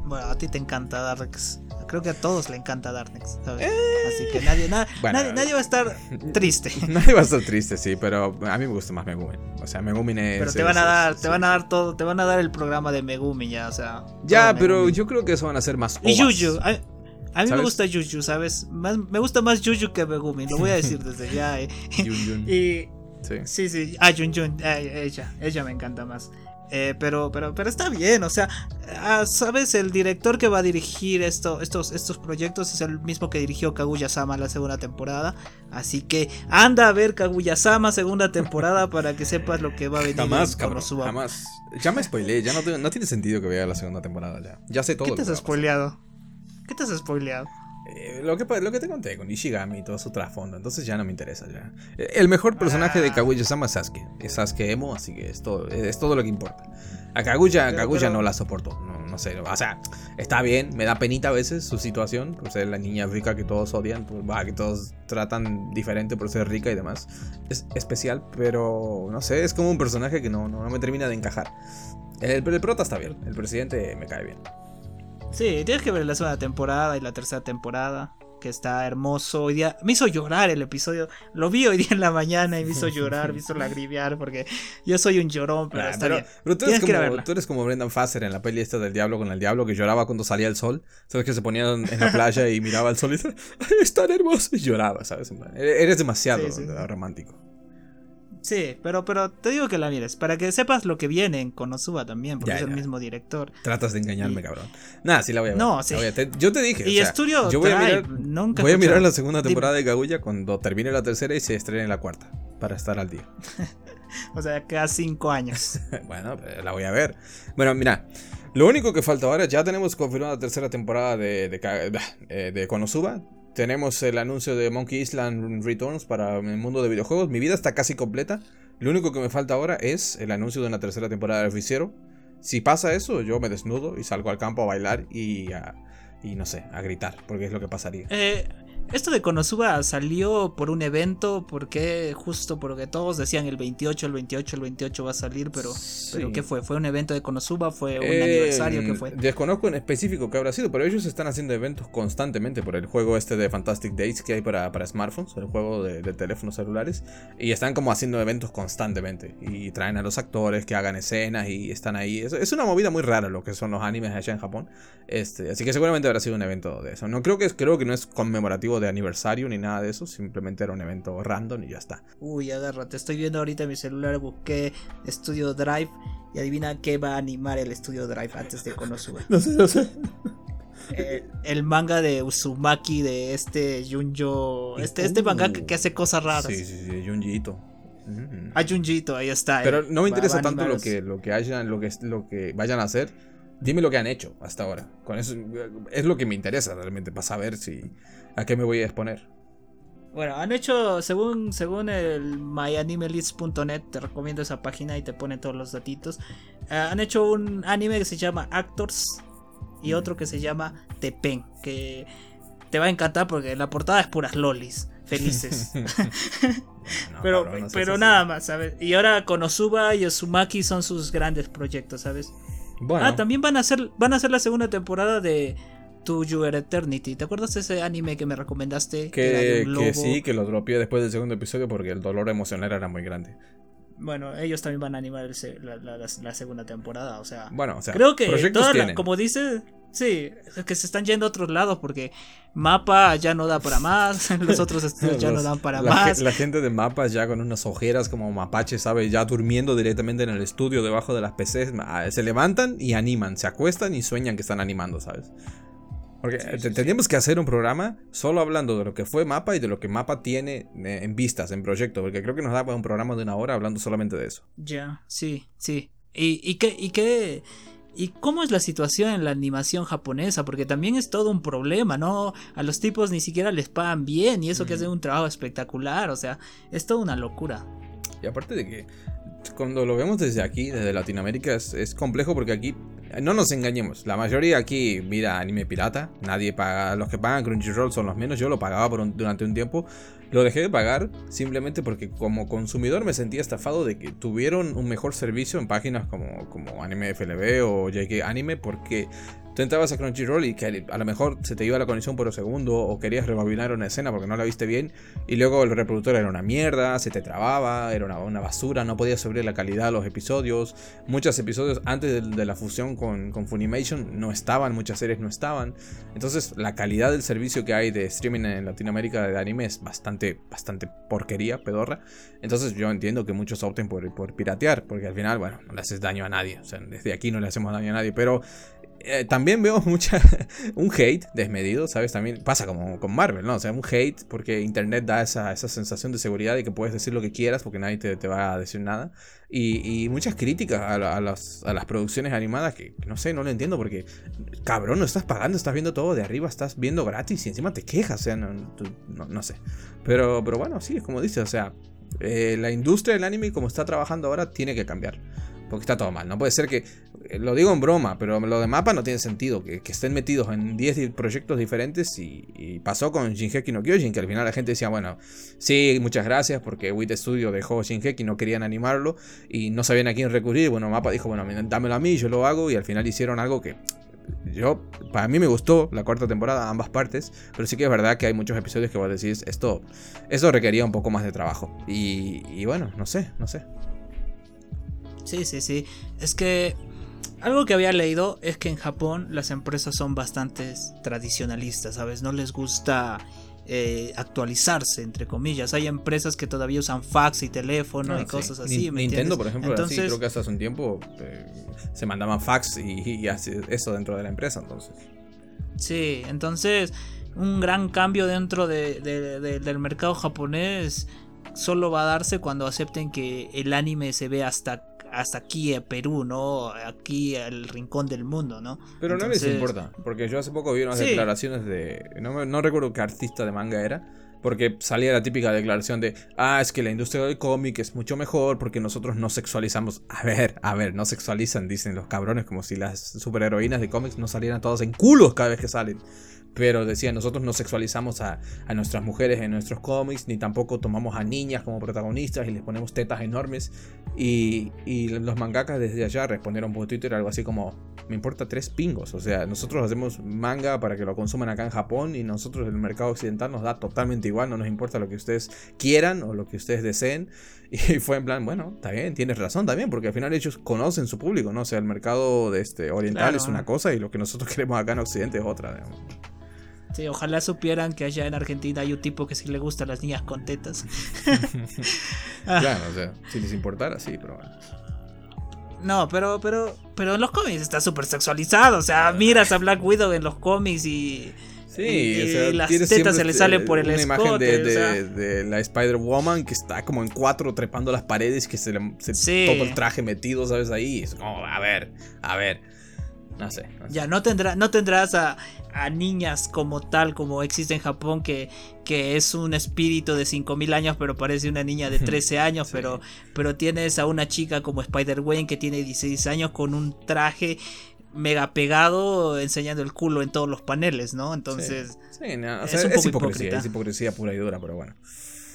B: Bueno, a ti te encanta Darkness. Creo que a todos le encanta Darkness. ¿sabes? Así que nadie, nadie, va a estar [LAUGHS] triste. [LAUGHS]
A: nadie va a estar triste, sí, pero a mí me gusta más Megumin. O sea, Megumin es.
B: Pero te van a dar, te van a dar todo, te van a dar el programa de Megumin ya, o sea.
A: Ya, pero yo creo que eso van a ser más.
B: Y Yuyu. A, mí me gusta Yuyu, ¿sabes? me gusta más Yuyu que Megumin, lo voy a decir [LAUGHS] desde ya. Eh. y, sí. sí, sí. Ah, Jun, eh, ella, ella me encanta más. Eh, pero, pero, pero está bien, o sea, ah, sabes, el director que va a dirigir esto, estos, estos proyectos es el mismo que dirigió Kaguya-sama la segunda temporada. Así que anda a ver Kaguya-sama segunda temporada para que sepas lo que va a venir.
A: Jamás, cabrón, jamás. Ya me spoileé, ya no, no, tiene sentido que vea la segunda temporada ya. Ya sé todo.
B: ¿Qué te has spoileado? ¿Qué te has spoileado?
A: Eh, lo, que, lo que te conté con Ishigami y todo su trasfondo, entonces ya no me interesa ya. Eh, el mejor personaje de ah. Kaguya-sama es Sasuke. Es Sasuke Emo, así que es todo, es todo lo que importa. A Kaguya, Kaguya no la soporto, no, no, sé. O sea, está bien, me da penita a veces su situación, por ser la niña rica que todos odian, que todos tratan diferente por ser rica y demás. Es especial, pero no sé, es como un personaje que no, no, me termina de encajar. El, el prota está bien, el presidente me cae bien.
B: Sí, tienes que ver la segunda temporada y la tercera temporada que está hermoso. Hoy día me hizo llorar el episodio. Lo vi hoy día en la mañana y me hizo [LAUGHS] llorar, me hizo lagrimear porque yo soy un llorón, pero está bien.
A: Pero tú eres, como, tú eres, como, Brendan Fasser en la peli esta del diablo con el diablo que lloraba cuando salía el sol. Sabes que se ponía en la playa y miraba el sol y decía, es tan hermoso! Y lloraba, ¿sabes? Eres demasiado romántico.
B: Sí, pero, pero te digo que la mires, para que sepas lo que viene en Konosuba también, porque es el mismo director.
A: Tratas de engañarme, cabrón. Nada, sí la voy a ver. No, sí. yo te dije.
B: Y Estudio
A: yo voy a mirar, voy a mirar la segunda temporada de Kaguya cuando termine la tercera y se estrene la cuarta, para estar al día. [LAUGHS]
B: o sea, queda cinco años. [LAUGHS]
A: bueno, pues, la voy a ver. Bueno, mira. Lo único que falta ahora, ya tenemos confirmada la tercera temporada de, de, eh, de Konosuba. Tenemos el anuncio de Monkey Island Returns para el mundo de videojuegos. Mi vida está casi completa. Lo único que me falta ahora es el anuncio de una tercera temporada de Oficiero. Si pasa eso, yo me desnudo y salgo al campo a bailar y a, y no sé, a gritar, porque es lo que pasaría.
B: Eh, esto de Konosuba salió por un evento, porque justo porque todos decían el 28, el 28, el 28 va a salir, pero, pero ¿qué fue? ¿Fue un evento de Konosuba? ¿Fue un aniversario? ¿Qué fue?
A: Desconozco en específico qué habrá sido, pero ellos están haciendo eventos constantemente por el juego este de Fantastic Days que hay para, para smartphones, el juego de, teléfonos celulares, y están como haciendo eventos constantemente, y traen a los actores que hagan escenas y están ahí. Es, es una movida muy rara lo que son los animes allá en Japón, este, así que seguramente habrá sido un evento de eso. No creo que, creo que no es conmemorativo de aniversario ni nada de eso, simplemente era un evento random y ya está.
B: Uy, agárrate, estoy viendo ahorita mi celular, busqué Studio Drive y adivina qué va a animar el Studio Drive antes de Konosuba. [LAUGHS]
A: no sé, no sé.
B: Eh, el manga de Uzumaki de este Junjo. Este, este manga que, hace cosas raras.
A: Sí, sí, sí, Junjito.
B: A Junjito, ahí está.
A: Pero no me interesa tanto lo que, lo que hayan, lo que, lo que vayan a hacer Dime lo que han hecho hasta ahora. Con eso es lo que me interesa realmente para saber si a qué me voy a exponer.
B: Bueno, han hecho, según, según el myanimelist.net, te recomiendo esa página y te pone todos los datitos. Eh, han hecho un anime que se llama Actors y otro que se llama Tepen, que te va a encantar porque la portada es puras lolis, felices. [LAUGHS] [LAUGHS] pero pero nada más, ¿sabes? Y ahora Konosuba y Osumaki son sus grandes proyectos, ¿sabes? Ah, también van a hacer van a hacer la segunda temporada de To Your Eternity. ¿Te acuerdas de ese anime que me recomendaste?
A: Que, que sí, que lo dropeé después del segundo episodio porque el dolor emocional era muy grande.
B: Bueno, ellos también van a animar la, segunda temporada, o sea.
A: Bueno, o sea,
B: creo que como dice, sí, que se están yendo a otros lados porque Mapa ya no da para más, [LAUGHS] los otros [LAUGHS] estudios ya no dan para más.
A: La gente de Mapa ya con unas ojeras como mapache, ¿sabe? Ya durmiendo directamente en el estudio debajo de las PCs, se levantan y animan, se acuestan y sueñan que están animando, ¿sabes? Porque tendríamos que hacer un programa solo hablando de lo que fue Mapa y de lo que Mapa tiene eh, en vistas, en proyecto, porque creo que nos da un programa de una hora hablando solamente de eso.
B: Ya, sí, sí. ¿Y, y qué, y qué, y cómo es la situación en la animación japonesa? Porque también es todo un problema, ¿no? A los tipos ni siquiera les pagan bien y eso que hacen un trabajo espectacular, o sea, es toda una locura.
A: Y aparte de que cuando lo vemos desde aquí, desde Latinoamérica, es, complejo porque aquí, no nos engañemos, la mayoría aquí mira anime pirata, nadie paga, los que pagan Crunchyroll son los menos, yo lo pagaba por durante un tiempo, lo dejé de pagar simplemente porque como consumidor me sentía estafado de que tuvieron un mejor servicio en páginas como, como Anime FLB o JK Anime porque tú entrabas a Crunchyroll y que a lo mejor se te iba la conexión por un segundo o querías rebobinar una escena porque no la viste bien y luego el reproductor era una mierda, se te trababa, era una, basura, no podías subir la calidad de los episodios. Muchos episodios antes de, la fusión con, con, Funimation no estaban, muchas series no estaban. Entonces la calidad del servicio que hay de streaming en Latinoamérica de anime es bastante, bastante porquería, pedorra. Entonces yo entiendo que muchos opten por, piratear porque al final, bueno, no le haces daño a nadie. O sea, desde aquí no le hacemos daño a nadie, pero eh, también veo [LAUGHS] mucha un hate desmedido, ¿sabes? También pasa como con Marvel, ¿no? O sea, un hate porque Internet da esa, esa sensación de seguridad y que puedes decir lo que quieras porque nadie te, te va a decir nada. Y, y muchas críticas a, a, las, a, las, producciones animadas que, no sé, no lo entiendo porque, cabrón, no estás pagando, estás viendo todo de arriba, estás viendo gratis y encima te quejas, o sea, no, no, no sé. Pero, pero bueno, sí, es como dices, o sea, eh, la industria del anime como está trabajando ahora tiene que cambiar. Porque está todo mal. No puede ser que. Lo digo en broma, pero lo de mapa no tiene sentido. Que, estén metidos en 10 proyectos diferentes. Y, pasó con Shinheki no Kyojin. Que al final la gente decía, bueno, sí, muchas gracias. Porque WIT Studio dejó Shinheki no querían animarlo. Y no sabían a quién recurrir. Bueno, mapa dijo, bueno, dámelo a mí, yo lo hago. Y al final hicieron algo que. Yo, para mí me gustó la cuarta temporada, ambas partes, pero sí que es verdad que hay muchos episodios que vos decís, esto, esto requería un poco más de trabajo. Y bueno, no sé, no sé.
B: Sí, sí, sí. Es que algo que había leído es que en Japón las empresas son bastante tradicionalistas, ¿sabes? No les gusta eh, actualizarse, entre comillas. Hay empresas que todavía usan fax y teléfono
A: Ah,
B: y cosas así. ¿me
A: Nintendo, por ejemplo,
B: Entonces,
A: así, creo que hasta hace un tiempo eh, se mandaban fax y, y así- eso dentro de la empresa, entonces.
B: Sí, entonces un gran cambio dentro de- de- de- del mercado japonés solo va a darse cuando acepten que el anime se ve hasta hasta aquí a Perú, ¿no? Aquí al rincón del mundo, ¿no?
A: Pero no les
B: Entonces,
A: importa, porque yo hace poco vi unas
B: Sí.
A: declaraciones de. No, no recuerdo qué artista de manga era. Porque salía la típica declaración de, ah, es que la industria del cómic es mucho mejor porque nosotros no sexualizamos. A ver, a ver, no sexualizan, dicen los cabrones, como si las superheroínas de cómics no salieran todas en culos cada vez que salen. Pero decían, nosotros no sexualizamos a, a nuestras mujeres en nuestros cómics, ni tampoco tomamos a niñas como protagonistas y les ponemos tetas enormes. Y, y los mangakas desde allá respondieron por Twitter algo así como, me importa tres pingos. O sea, nosotros hacemos manga para que lo consuman acá en Japón y nosotros el mercado occidental nos da totalmente igual, no nos importa lo que ustedes quieran o lo que ustedes deseen. [LAUGHS] Y fue en plan, bueno, está bien, tienes razón también, porque al final ellos conocen su público, ¿no? O sea, el mercado de este oriental
B: Claro.
A: es una cosa y lo que nosotros [LAUGHS] queremos acá en Occidente es otra. digamos.
B: Sí, ojalá supieran que allá en Argentina hay un tipo que sí le gustan las niñas con tetas. [LAUGHS] Ah.
A: Claro, o sea, si les importara, sí, pero bueno.
B: No, pero, pero, pero en los cómics está súper sexualizado. O sea, miras a Black Widow en los cómics y.
A: Sí,
B: y-
A: o sea,
B: y las tetas se le salen por el
A: una imagen de,
B: escote, o
A: de-
B: sea.
A: de la Spider-Woman que está como en cuatro trepando las paredes que se le se-
B: Sí.
A: todo el traje metido, ¿sabes? Ahí. Es como, a ver, a ver. No sé. no sé.
B: Ya, no, tendrá, no tendrás a, a niñas como tal, como existe en Japón, que, que es un espíritu de 5000 años, pero parece una niña de [LAUGHS] 13 años.
A: Sí.
B: pero, pero tienes a una chica como Spider-Gwen que tiene 16 años con un traje mega pegado enseñando el culo en todos los paneles, ¿no? Entonces,
A: Sí, no, o
B: es un
A: es,
B: poco
A: hipocresía,
B: hipócrita.
A: es hipocresía pura y dura, pero bueno.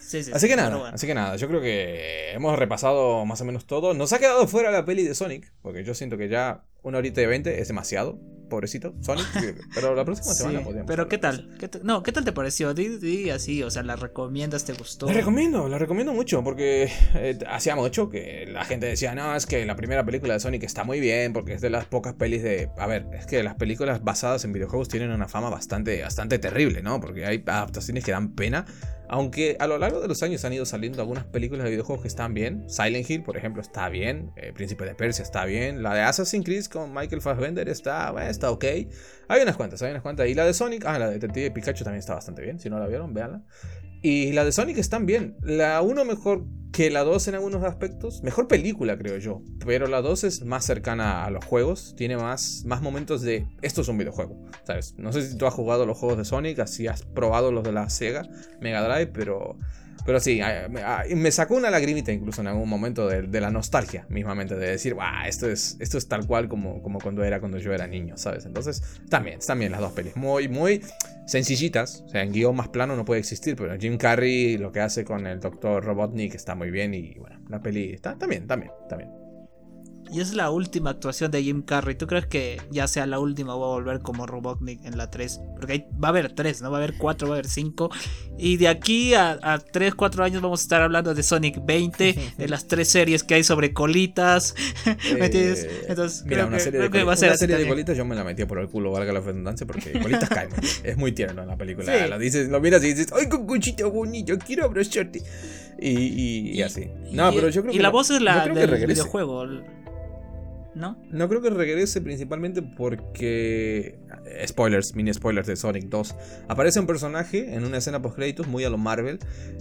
B: sí, sí,
A: Así
B: sí,
A: que nada,
B: bueno.
A: así que nada, yo creo que hemos repasado más o menos todo. Nos ha quedado fuera la peli de Sonic, porque yo siento que ya una horita y veinte es demasiado, pobrecito Sonic, [LAUGHS] pero la próxima
B: Sí,
A: semana podríamos
B: pero
A: hablar
B: ¿qué tal? ¿Qué? No, ¿qué tal te pareció? Di, di así, o sea, ¿la recomiendas? ¿Te gustó?
A: La recomiendo, la recomiendo mucho porque eh, hacía mucho que la gente decía, no, es que la primera película de Sonic está muy bien porque es de las pocas pelis de... A ver, es que las películas basadas en videojuegos tienen una fama bastante, bastante terrible, ¿no? Porque hay adaptaciones que dan pena. Aunque a lo largo de los años han ido saliendo algunas películas de videojuegos que están bien. Silent Hill, por ejemplo, está bien. Eh, Príncipe de Persia está bien. La de Assassin's Creed con Michael Fassbender está, bueno, está ok. Hay unas cuantas, hay unas cuantas. Y la de Sonic, ah, la de Detective Pikachu también está bastante bien. Si no la vieron, véanla. Y la de Sonic están bien. La 1 mejor que la 2 en algunos aspectos. Mejor película, creo yo. Pero la 2 es más cercana a los juegos. Tiene más, más momentos de. Esto es un videojuego. ¿Sabes? No sé si tú has jugado los juegos de Sonic. Así has probado los de la Sega Mega Drive. Pero. Pero sí, me, sacó una lagrimita incluso en algún momento de, la nostalgia mismamente, de decir, "Buah, esto es, esto es tal cual como, como cuando era cuando yo era niño, ¿sabes? Entonces, también, también las dos pelis, muy, muy sencillitas, o sea, en guion más plano no puede existir, pero Jim Carrey lo que hace con el Dr. Robotnik está muy bien y bueno, la peli está también, también, también.
B: Y es la última actuación de Jim Carrey. ¿Tú crees que ya sea la última o va a volver como Robotnik en la 3? Porque ahí va a haber 3, ¿no? Va a haber 4, va a haber 5. Y de aquí a, a 3, 4 años vamos a estar hablando de Sonic 20, de las tres series que hay sobre colitas. [LAUGHS] ¿Me entiendes?
A: Eh,
B: Entonces,
A: mira,
B: creo
A: una
B: que-
A: serie,
B: creo
A: de,
B: que va a
A: coli-
B: ser
A: una
B: así
A: serie de colitas yo me la metía por el culo, valga la redundancia, porque colitas caen. Es muy tierno en la película.
B: Sí.
A: Lo dices, lo miras y dices, ¡ay, cucuchita bonito! Quiero abrazarte. Y, y, y así. No,
B: Y-
A: pero yo creo
B: y
A: que.
B: la voz es la del videojuego. ¿No?
A: Creo que regrese principalmente porque. eh, Spoilers, mini spoilers de Sonic 2. Aparece un personaje en una escena post créditos muy a lo Marvel.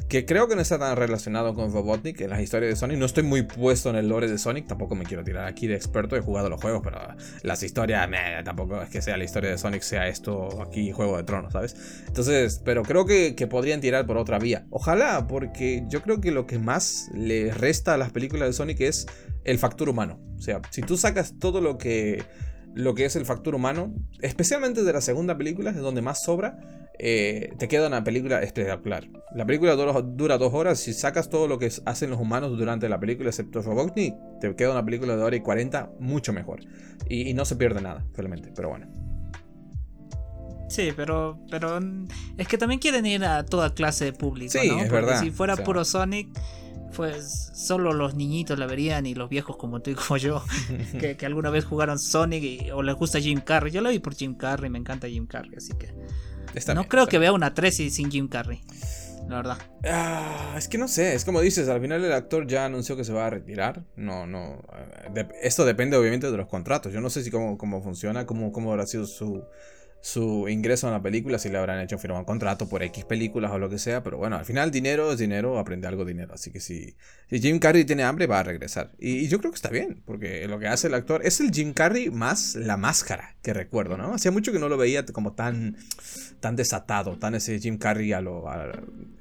A: Que creo que no está tan relacionado con Robotnik en las historias de Sonic. No estoy muy puesto en el lore de Sonic. Tampoco me quiero tirar aquí de experto. He jugado los juegos, pero las historias. tampoco es que sea la historia de Sonic, sea esto aquí Juego de Tronos, ¿sabes? Entonces, pero creo que, que podrían tirar por otra vía. Ojalá, porque yo creo que lo que más le resta a las películas de Sonic es el factor humano. O sea, si tú sacas todo lo que, lo que es el factor humano, especialmente de la segunda película, es donde más sobra, eh, te queda una película espectacular. La película dura, dos horas, si sacas todo lo que hacen los humanos durante la película, excepto Robotnik, te queda una película de hora y 40 mucho mejor. Y, y no se pierde nada, realmente, pero bueno.
B: Sí, pero, pero mm, es que también quieren ir a toda clase de público,
A: Sí,
B: ¿no?
A: es
B: Porque
A: verdad,
B: si fuera
A: o sea.
B: puro Sonic, pues solo los niñitos la verían y los viejos como tú y como yo, [LAUGHS] que, que alguna vez jugaron Sonic y- o les gusta Jim Carrey. Yo lo vi por Jim Carrey, me encanta Jim Carrey, así que
A: Está
B: no
A: bien,
B: creo que
A: bien.
B: vea una 3 y sin Jim Carrey, la verdad.
A: Ah, es que no sé, es como dices, al final el actor ya anunció que se va a retirar. No, no. eh, de- esto depende obviamente de los contratos. Yo no sé si cómo, cómo funciona, cómo, cómo habrá sido su, su ingreso en la película, si le habrán hecho firmar un contrato por X películas o lo que sea. Pero bueno, al final dinero es dinero, aprende algo dinero. Así que si, si Jim Carrey tiene hambre, va a regresar. Y, yo creo que está bien, porque lo que hace el actor es el Jim Carrey más la máscara que recuerdo, ¿no? Hacía mucho que no lo veía como tan, tan desatado, tan ese Jim Carrey a lo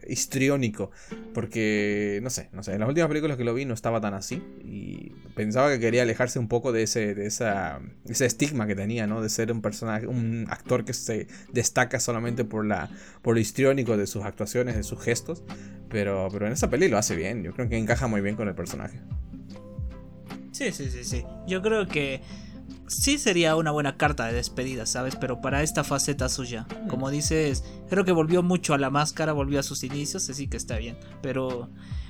A: histriónico. Porque, no sé, no sé, en las últimas películas que lo vi no estaba tan así. Y pensaba que quería alejarse un poco de ese, de esa, ese estigma que tenía, ¿no? De ser un personaje, un actor que se destaca solamente por, la, por lo histriónico de sus actuaciones, de sus gestos. Pero, pero en esa peli lo hace bien, yo creo que encaja muy bien con el personaje.
B: Sí, sí, sí, sí. Yo creo que sí sería una buena carta de despedida, ¿sabes? Pero para esta faceta suya. Como dices, creo que volvió mucho a la máscara, volvió a sus inicios, así que está bien. Pero,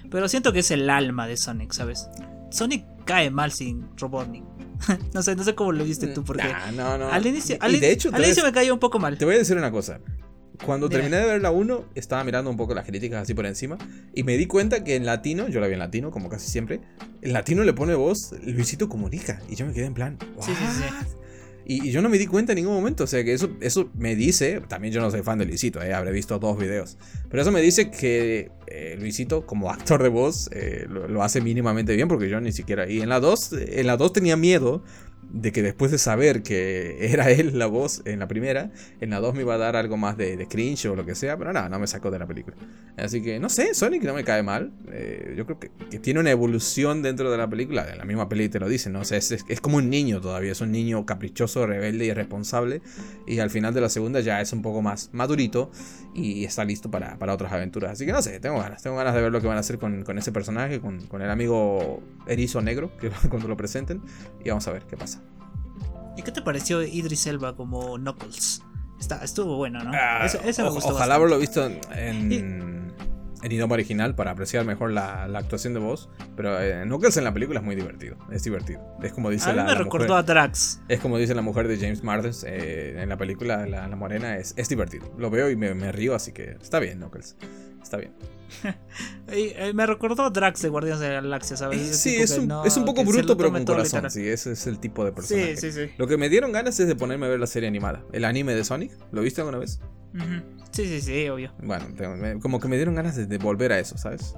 B: pero siento que es el alma de Sonic, ¿sabes? Sonic cae mal sin Robotnik. [LAUGHS] no sé, no sé cómo lo viste tú, porque
A: Nah, no, no.
B: al inicio, al,
A: y de hecho,
B: al
A: te
B: inicio me cayó un poco mal.
A: Te voy a decir una cosa. Cuando terminé de ver la 1, estaba mirando un poco las críticas así por encima. Y me di cuenta que en latino, yo la vi en latino, como casi siempre. En latino le pone voz Luisito Comunica. Y yo me quedé en plan.
B: Sí, sí, sí.
A: Y, y yo no me di cuenta en ningún momento. O sea que eso, eso me dice. También yo no soy fan de Luisito, eh, habré visto dos videos. Pero eso me dice que eh, Luisito, como actor de voz, eh, lo, lo hace mínimamente bien. Porque yo ni siquiera. Y en la 2, en la 2 tenía miedo de que después de saber que [LAUGHS] era él la voz en la primera, en la 2 me iba a dar algo más de, de cringe o lo que sea, pero nada, no me sacó de la película. Así que no sé, Sonic no me cae mal. Eh, yo creo que, tiene una evolución dentro de la película. En la misma peli te lo dicen, ¿no? O sea, es, es- es como un niño todavía, es un niño caprichoso, rebelde y irresponsable. Y al final de la segunda ya es un poco más madurito y está listo para, para otras aventuras. Así que no sé, tengo ganas, tengo ganas de ver lo que van a hacer con, con ese personaje, con, con el amigo erizo negro, que [LAUGHS] cuando lo presenten. Y vamos a ver qué pasa.
B: ¿Y qué te pareció Idris Elba como Knuckles? Está, estuvo bueno, ¿no?
A: Ah,
B: Eso- eso me gustó
A: ojalá haberlo visto en, en, en idioma original para apreciar mejor la, la actuación de voz. Pero eh, Knuckles en la película es muy divertido. Es divertido. Es como dice
B: A mí
A: la,
B: me
A: la
B: recordó
A: mujer,
B: a Drax.
A: Es como dice la mujer de James Marsden eh, en la película, la, la morena. Es, es divertido. Lo veo y me, me río, así que está bien, Knuckles. Está bien. [LAUGHS]
B: Eh, me recordó a Drax de Guardianes de la Galaxia, ¿sabes?
A: Sí, es un,
B: no-
A: es un poco bruto, pero con corazón.
B: literal.
A: Sí, ese es el tipo de personaje.
B: Sí, sí, sí.
A: Lo que me dieron ganas es de ponerme a ver la serie animada. El anime de Sonic. ¿Lo viste alguna vez?
B: Sí, sí, sí, obvio.
A: Bueno, como que me dieron ganas de, de volver a eso, ¿sabes?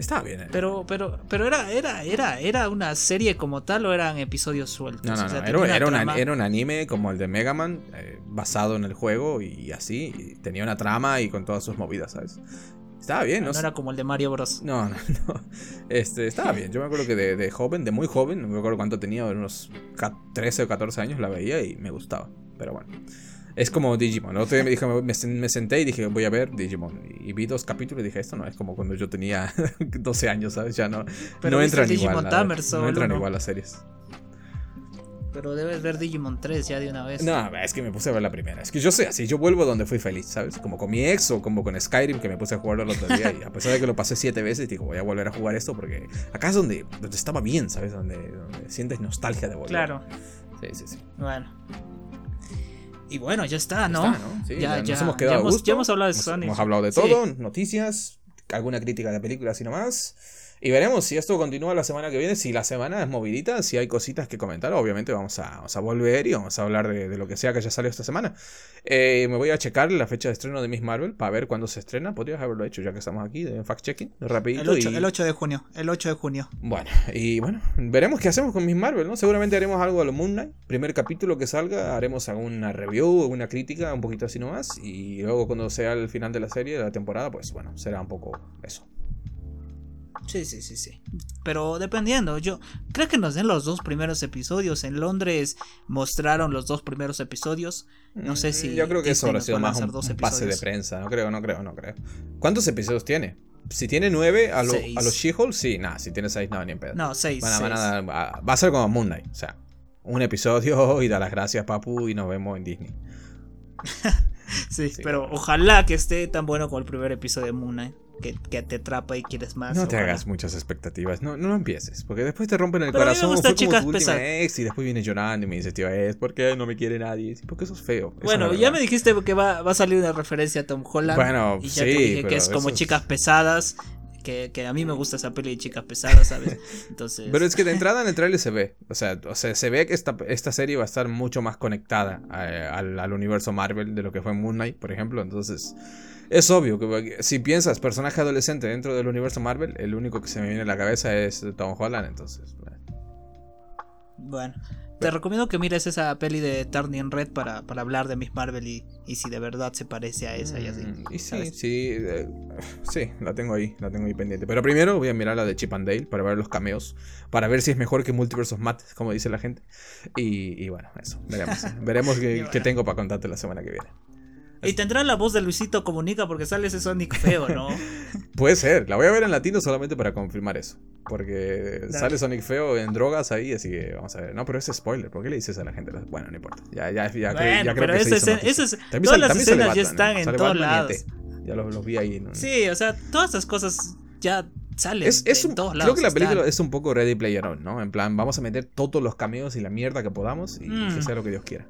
A: Estaba bien. eh.
B: Pero, pero, pero era, era, era, era una serie como tal o eran episodios sueltos.
A: No, no,
B: O
A: no. Era,
B: tenía una
A: era una-
B: trama.
A: era un anime como el de Mega Man, eh, basado en el juego y así. y tenía una trama y con todas sus movidas, ¿sabes? Estaba bien,
B: no,
A: ¿no?
B: era como el de Mario Bros.
A: No, no, [LAUGHS] no. Este, estaba bien. Yo me acuerdo que de, de joven, de muy joven, no me acuerdo cuánto tenía, unos ca- 13 o 14 años, la veía y me gustaba. Pero bueno. Es como Digimon. El otro día me, dije, me, sen- me senté y dije, voy a ver Digimon. Y, vi dos capítulos y dije, esto no es como cuando yo tenía [LAUGHS] 12 años, ¿sabes? Ya no,
B: Pero
A: no entran
B: Digimon
A: igual.
B: Tamers
A: no entran
B: uno.
A: igual las series.
B: Pero debes ver Digimon 3 ya de una vez.
A: No, es que me puse a ver la primera. Es que yo soy así, yo vuelvo donde fui feliz, ¿sabes? Como con mi ex o como con Skyrim, que me puse a jugarlo el otro día. Y a pesar de que lo pasé siete veces, digo, voy a volver a jugar esto porque acá es donde, donde estaba bien, ¿sabes? Donde, donde sientes nostalgia de volver.
B: Claro.
A: Sí, sí, sí.
B: Bueno. Y bueno, ya está, ¿no?
A: Está, ¿no? Sí,
B: ya,
A: ya,
B: ya,
A: nos hemos
B: ya
A: quedado a
B: hemos,
A: gusto.
B: ya hemos hablado de Sonic.
A: Hemos hablado de
B: Sí.
A: todo, noticias, alguna crítica de películas y nomás. Y veremos si esto continúa la semana que viene, si la semana es movidita, si hay cositas que comentar, obviamente vamos a, a volver y vamos a hablar de, lo que sea que haya salido esta semana. Eh, me voy a checar la fecha de estreno de Miss Marvel para ver cuándo se estrena. Podrías haberlo hecho ya que estamos aquí, de fact-checking, rapidito.
B: El 8, de junio, el 8 de junio.
A: Bueno, y bueno, veremos qué hacemos con Miss Marvel, ¿no? Seguramente haremos algo a lo Moon Knight. Primer capítulo que salga, haremos alguna review, alguna crítica, un poquito así nomás. Y luego cuando sea el final de la serie, de la temporada, pues bueno, será un poco eso.
B: Sí, sí, sí, sí. Pero dependiendo, yo creo que nos den los dos primeros episodios. En Londres mostraron los dos primeros episodios. No sé si.
A: Mm, yo creo que eso habrá sido más un, pase de prensa. No creo, no creo, no creo. ¿Cuántos episodios tiene? Si tiene nueve a, a los She-Hulk, sí, nada. Si tiene seis, no, ni en pedo.
B: No, seis.
A: va a ser como Moon Knight. O sea, un episodio y da las gracias, papu, y nos vemos en Disney. [LAUGHS]
B: sí, pero ojalá que esté tan bueno como el primer episodio de Moon Knight que, te atrapa y quieres más.
A: No te hagas muchas expectativas, no, no empieces, porque después te rompen el corazón. Fue chicas como tu ex y después viene llorando y me dice, tío, es porque no me quiere nadie, porque eso es feo.
B: Bueno, ya me dijiste que va, va, a salir una referencia a Tom Holland. Bueno, y ya sí, te dije que es como chicas pesadas. Que, que, a mí me gusta esa peli de chicas pesadas, ¿sabes? [LAUGHS] Entonces...
A: Pero es que de [LAUGHS] entrada en el trailer se ve, o sea, o sea se ve que esta, esta serie va a estar mucho más conectada eh, al, al, universo Marvel de lo que fue Moon Knight, por ejemplo, entonces es obvio que si piensas personaje adolescente dentro del universo Marvel, el único que se me viene a la cabeza es Tom Holland, entonces.
B: Bueno, te recomiendo que mires esa peli de Turning Red para, para hablar de Miss Marvel y, si de verdad se parece a esa y así. Mm,
A: y sí, sí, eh, sí, la tengo ahí, la tengo ahí pendiente. Pero primero voy a mirar la de Chip and Dale para ver los cameos, para ver si es mejor que Multiverse of Matt, como dice la gente. Y, bueno, eso, veremos. [LAUGHS] veremos qué tengo para contarte la semana que viene.
B: Y tendrá la voz de Luisito Comunica porque sale ese Sonic feo, ¿no? [LAUGHS]
A: Puede ser, la voy a ver en latino solamente para confirmar eso. Porque sale Sonic feo en drogas ahí, así que vamos a ver. No, pero es spoiler, ¿por qué le dices a la gente? Bueno, no importa. Ya, ya, ya, bueno, ya creo pero que ese, ese es,
B: todas las escenas ya están en todos lados.
A: Ya los, vi ahí.
B: Sí, o sea, todas esas cosas ya salen
A: es, en todos lados. Creo que la película es un poco Ready Player On, ¿no? En plan, vamos a meter todos los cameos y la mierda que podamos y mm. que sea lo que Dios quiera.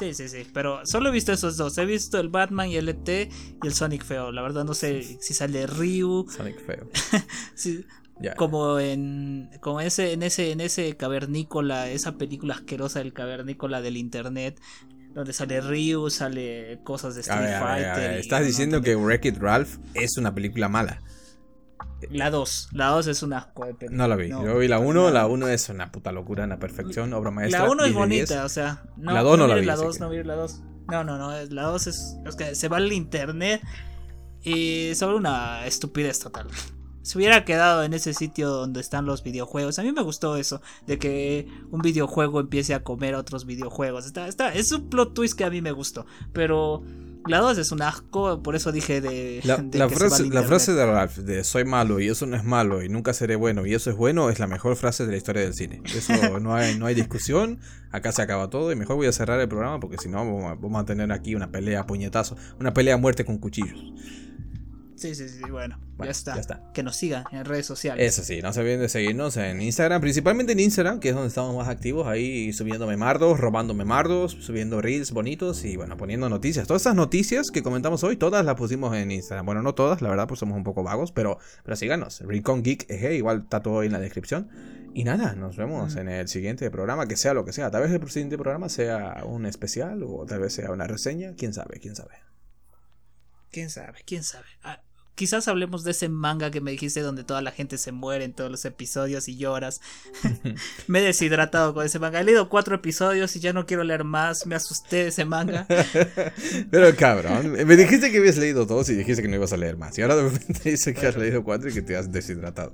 B: Sí, sí, sí. Pero solo he visto esos dos. He visto el Batman y el ET y el Sonic feo. La verdad no sé [LAUGHS] si sale Ryu.
A: Sonic feo. [LAUGHS]
B: Como en. Como ese, en ese, en ese cavernícola, esa película asquerosa del cavernícola del internet. Donde sale Ryu, sale cosas de Street Fighter.
A: Estás diciendo que Wreck It Ralph es una película mala.
B: La 2, la 2 es un asco
A: No la vi, yo vi la 1, la 1 es una puta locura, una perfección, obra maestra.
B: La 1 es bonita, o sea,
A: no, la 2 no, la vi.
B: La 2, no vi la 2. No, no, no, la 2 es, es que se va al internet y sobre una estupidez total. Se hubiera quedado en ese sitio donde están los videojuegos. A mí me gustó eso, de que un videojuego empiece a comer otros videojuegos. Está, está, es un plot twist que a mí me gustó, pero la 2 es un asco, por eso dije de.
A: La, frase, la frase de Ralph de soy malo y eso no es malo y nunca seré bueno y eso es bueno es la mejor frase de la historia del cine. Eso [LAUGHS] no hay, no hay discusión. Acá se acaba todo y mejor voy a cerrar el programa porque si no vamos a tener aquí una pelea a puñetazo, una pelea a muerte con cuchillos.
B: Sí, sí, sí, bueno, ya, está. Que nos sigan en redes sociales.
A: Eso sí, no se olviden de seguirnos en Instagram, principalmente en Instagram, que es donde estamos más activos, ahí subiendo memardos, robando memardos, subiendo reels bonitos y bueno, poniendo noticias. Todas esas noticias que comentamos hoy, todas las pusimos en Instagram. Bueno, no todas, la verdad, pues somos un poco vagos, pero, pero síganos. Recon Geek Eje, igual está todo ahí en la descripción. Y nada, nos vemos en el siguiente programa, que sea lo que sea. Tal vez el siguiente programa sea un especial o tal vez sea una reseña, quién sabe, quién sabe.
B: Quién sabe, quién sabe. Ah, quizás hablemos de ese manga que me dijiste donde toda la gente se muere en todos los episodios y lloras. [LAUGHS] me he deshidratado con ese manga. He leído cuatro episodios y ya no quiero leer más. Me asusté de ese manga. [LAUGHS]
A: Pero cabrón, me dijiste que habías leído dos y dijiste que no ibas a leer más. Y ahora de repente [LAUGHS] dice que has leído cuatro y que te has deshidratado.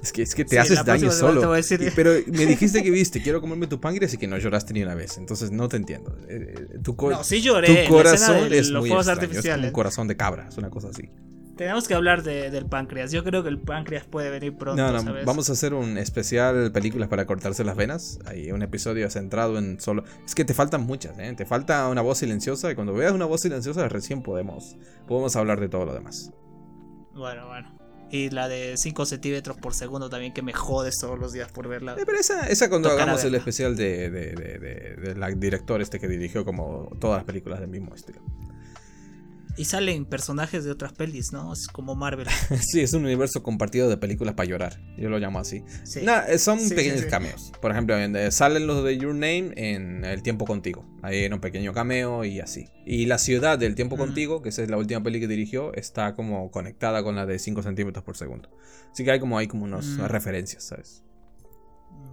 A: Es que, es que te haces daño solo. pero me dijiste que viste, quiero comerme tu páncreas y que no lloraste ni una vez. Entonces no te entiendo. Eh,
B: eh, tu, no, sí lloré.
A: Tu corazón es muy extraño, un corazón de cabra, es una cosa así.
B: Tenemos que hablar del páncreas. Yo creo que el páncreas puede venir pronto. No, no,
A: vamos a hacer un especial películas para cortarse las venas. Hay un episodio centrado en solo. Es que te faltan muchas, ¿eh? Te falta una voz silenciosa y cuando veas una voz silenciosa recién podemos, podemos hablar de todo lo demás.
B: Bueno, bueno. Y la de 5 centímetros por segundo también que me jodes todos los días por verla.
A: Eh, pero esa, esa cuando hagamos el especial de, de, de, de, de, la director este que dirigió como todas las películas del mismo estilo.
B: Y salen personajes de otras pelis, ¿no? Es como Marvel. [LAUGHS]
A: sí, es un universo compartido de películas para llorar. Yo lo llamo así. Eh, son pequeños cameos. Por ejemplo, eh, salen los de Your Name en El tiempo contigo. Ahí hay un pequeño cameo y así. Y la ciudad del tiempo contigo, que esa es la última peli que dirigió, está como conectada con la de 5 centímetros por segundo. Así que hay como, hay como unas mm. referencias, ¿sabes?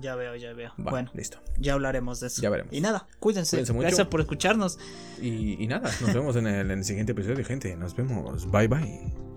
B: Ya veo, ya veo. bueno,
A: listo.
B: Ya hablaremos de eso.
A: Ya veremos.
B: Y nada, cuídense. Gracias por escucharnos.
A: Y, nada, nos vemos en el, en el siguiente episodio, gente. Nos vemos. Bye bye.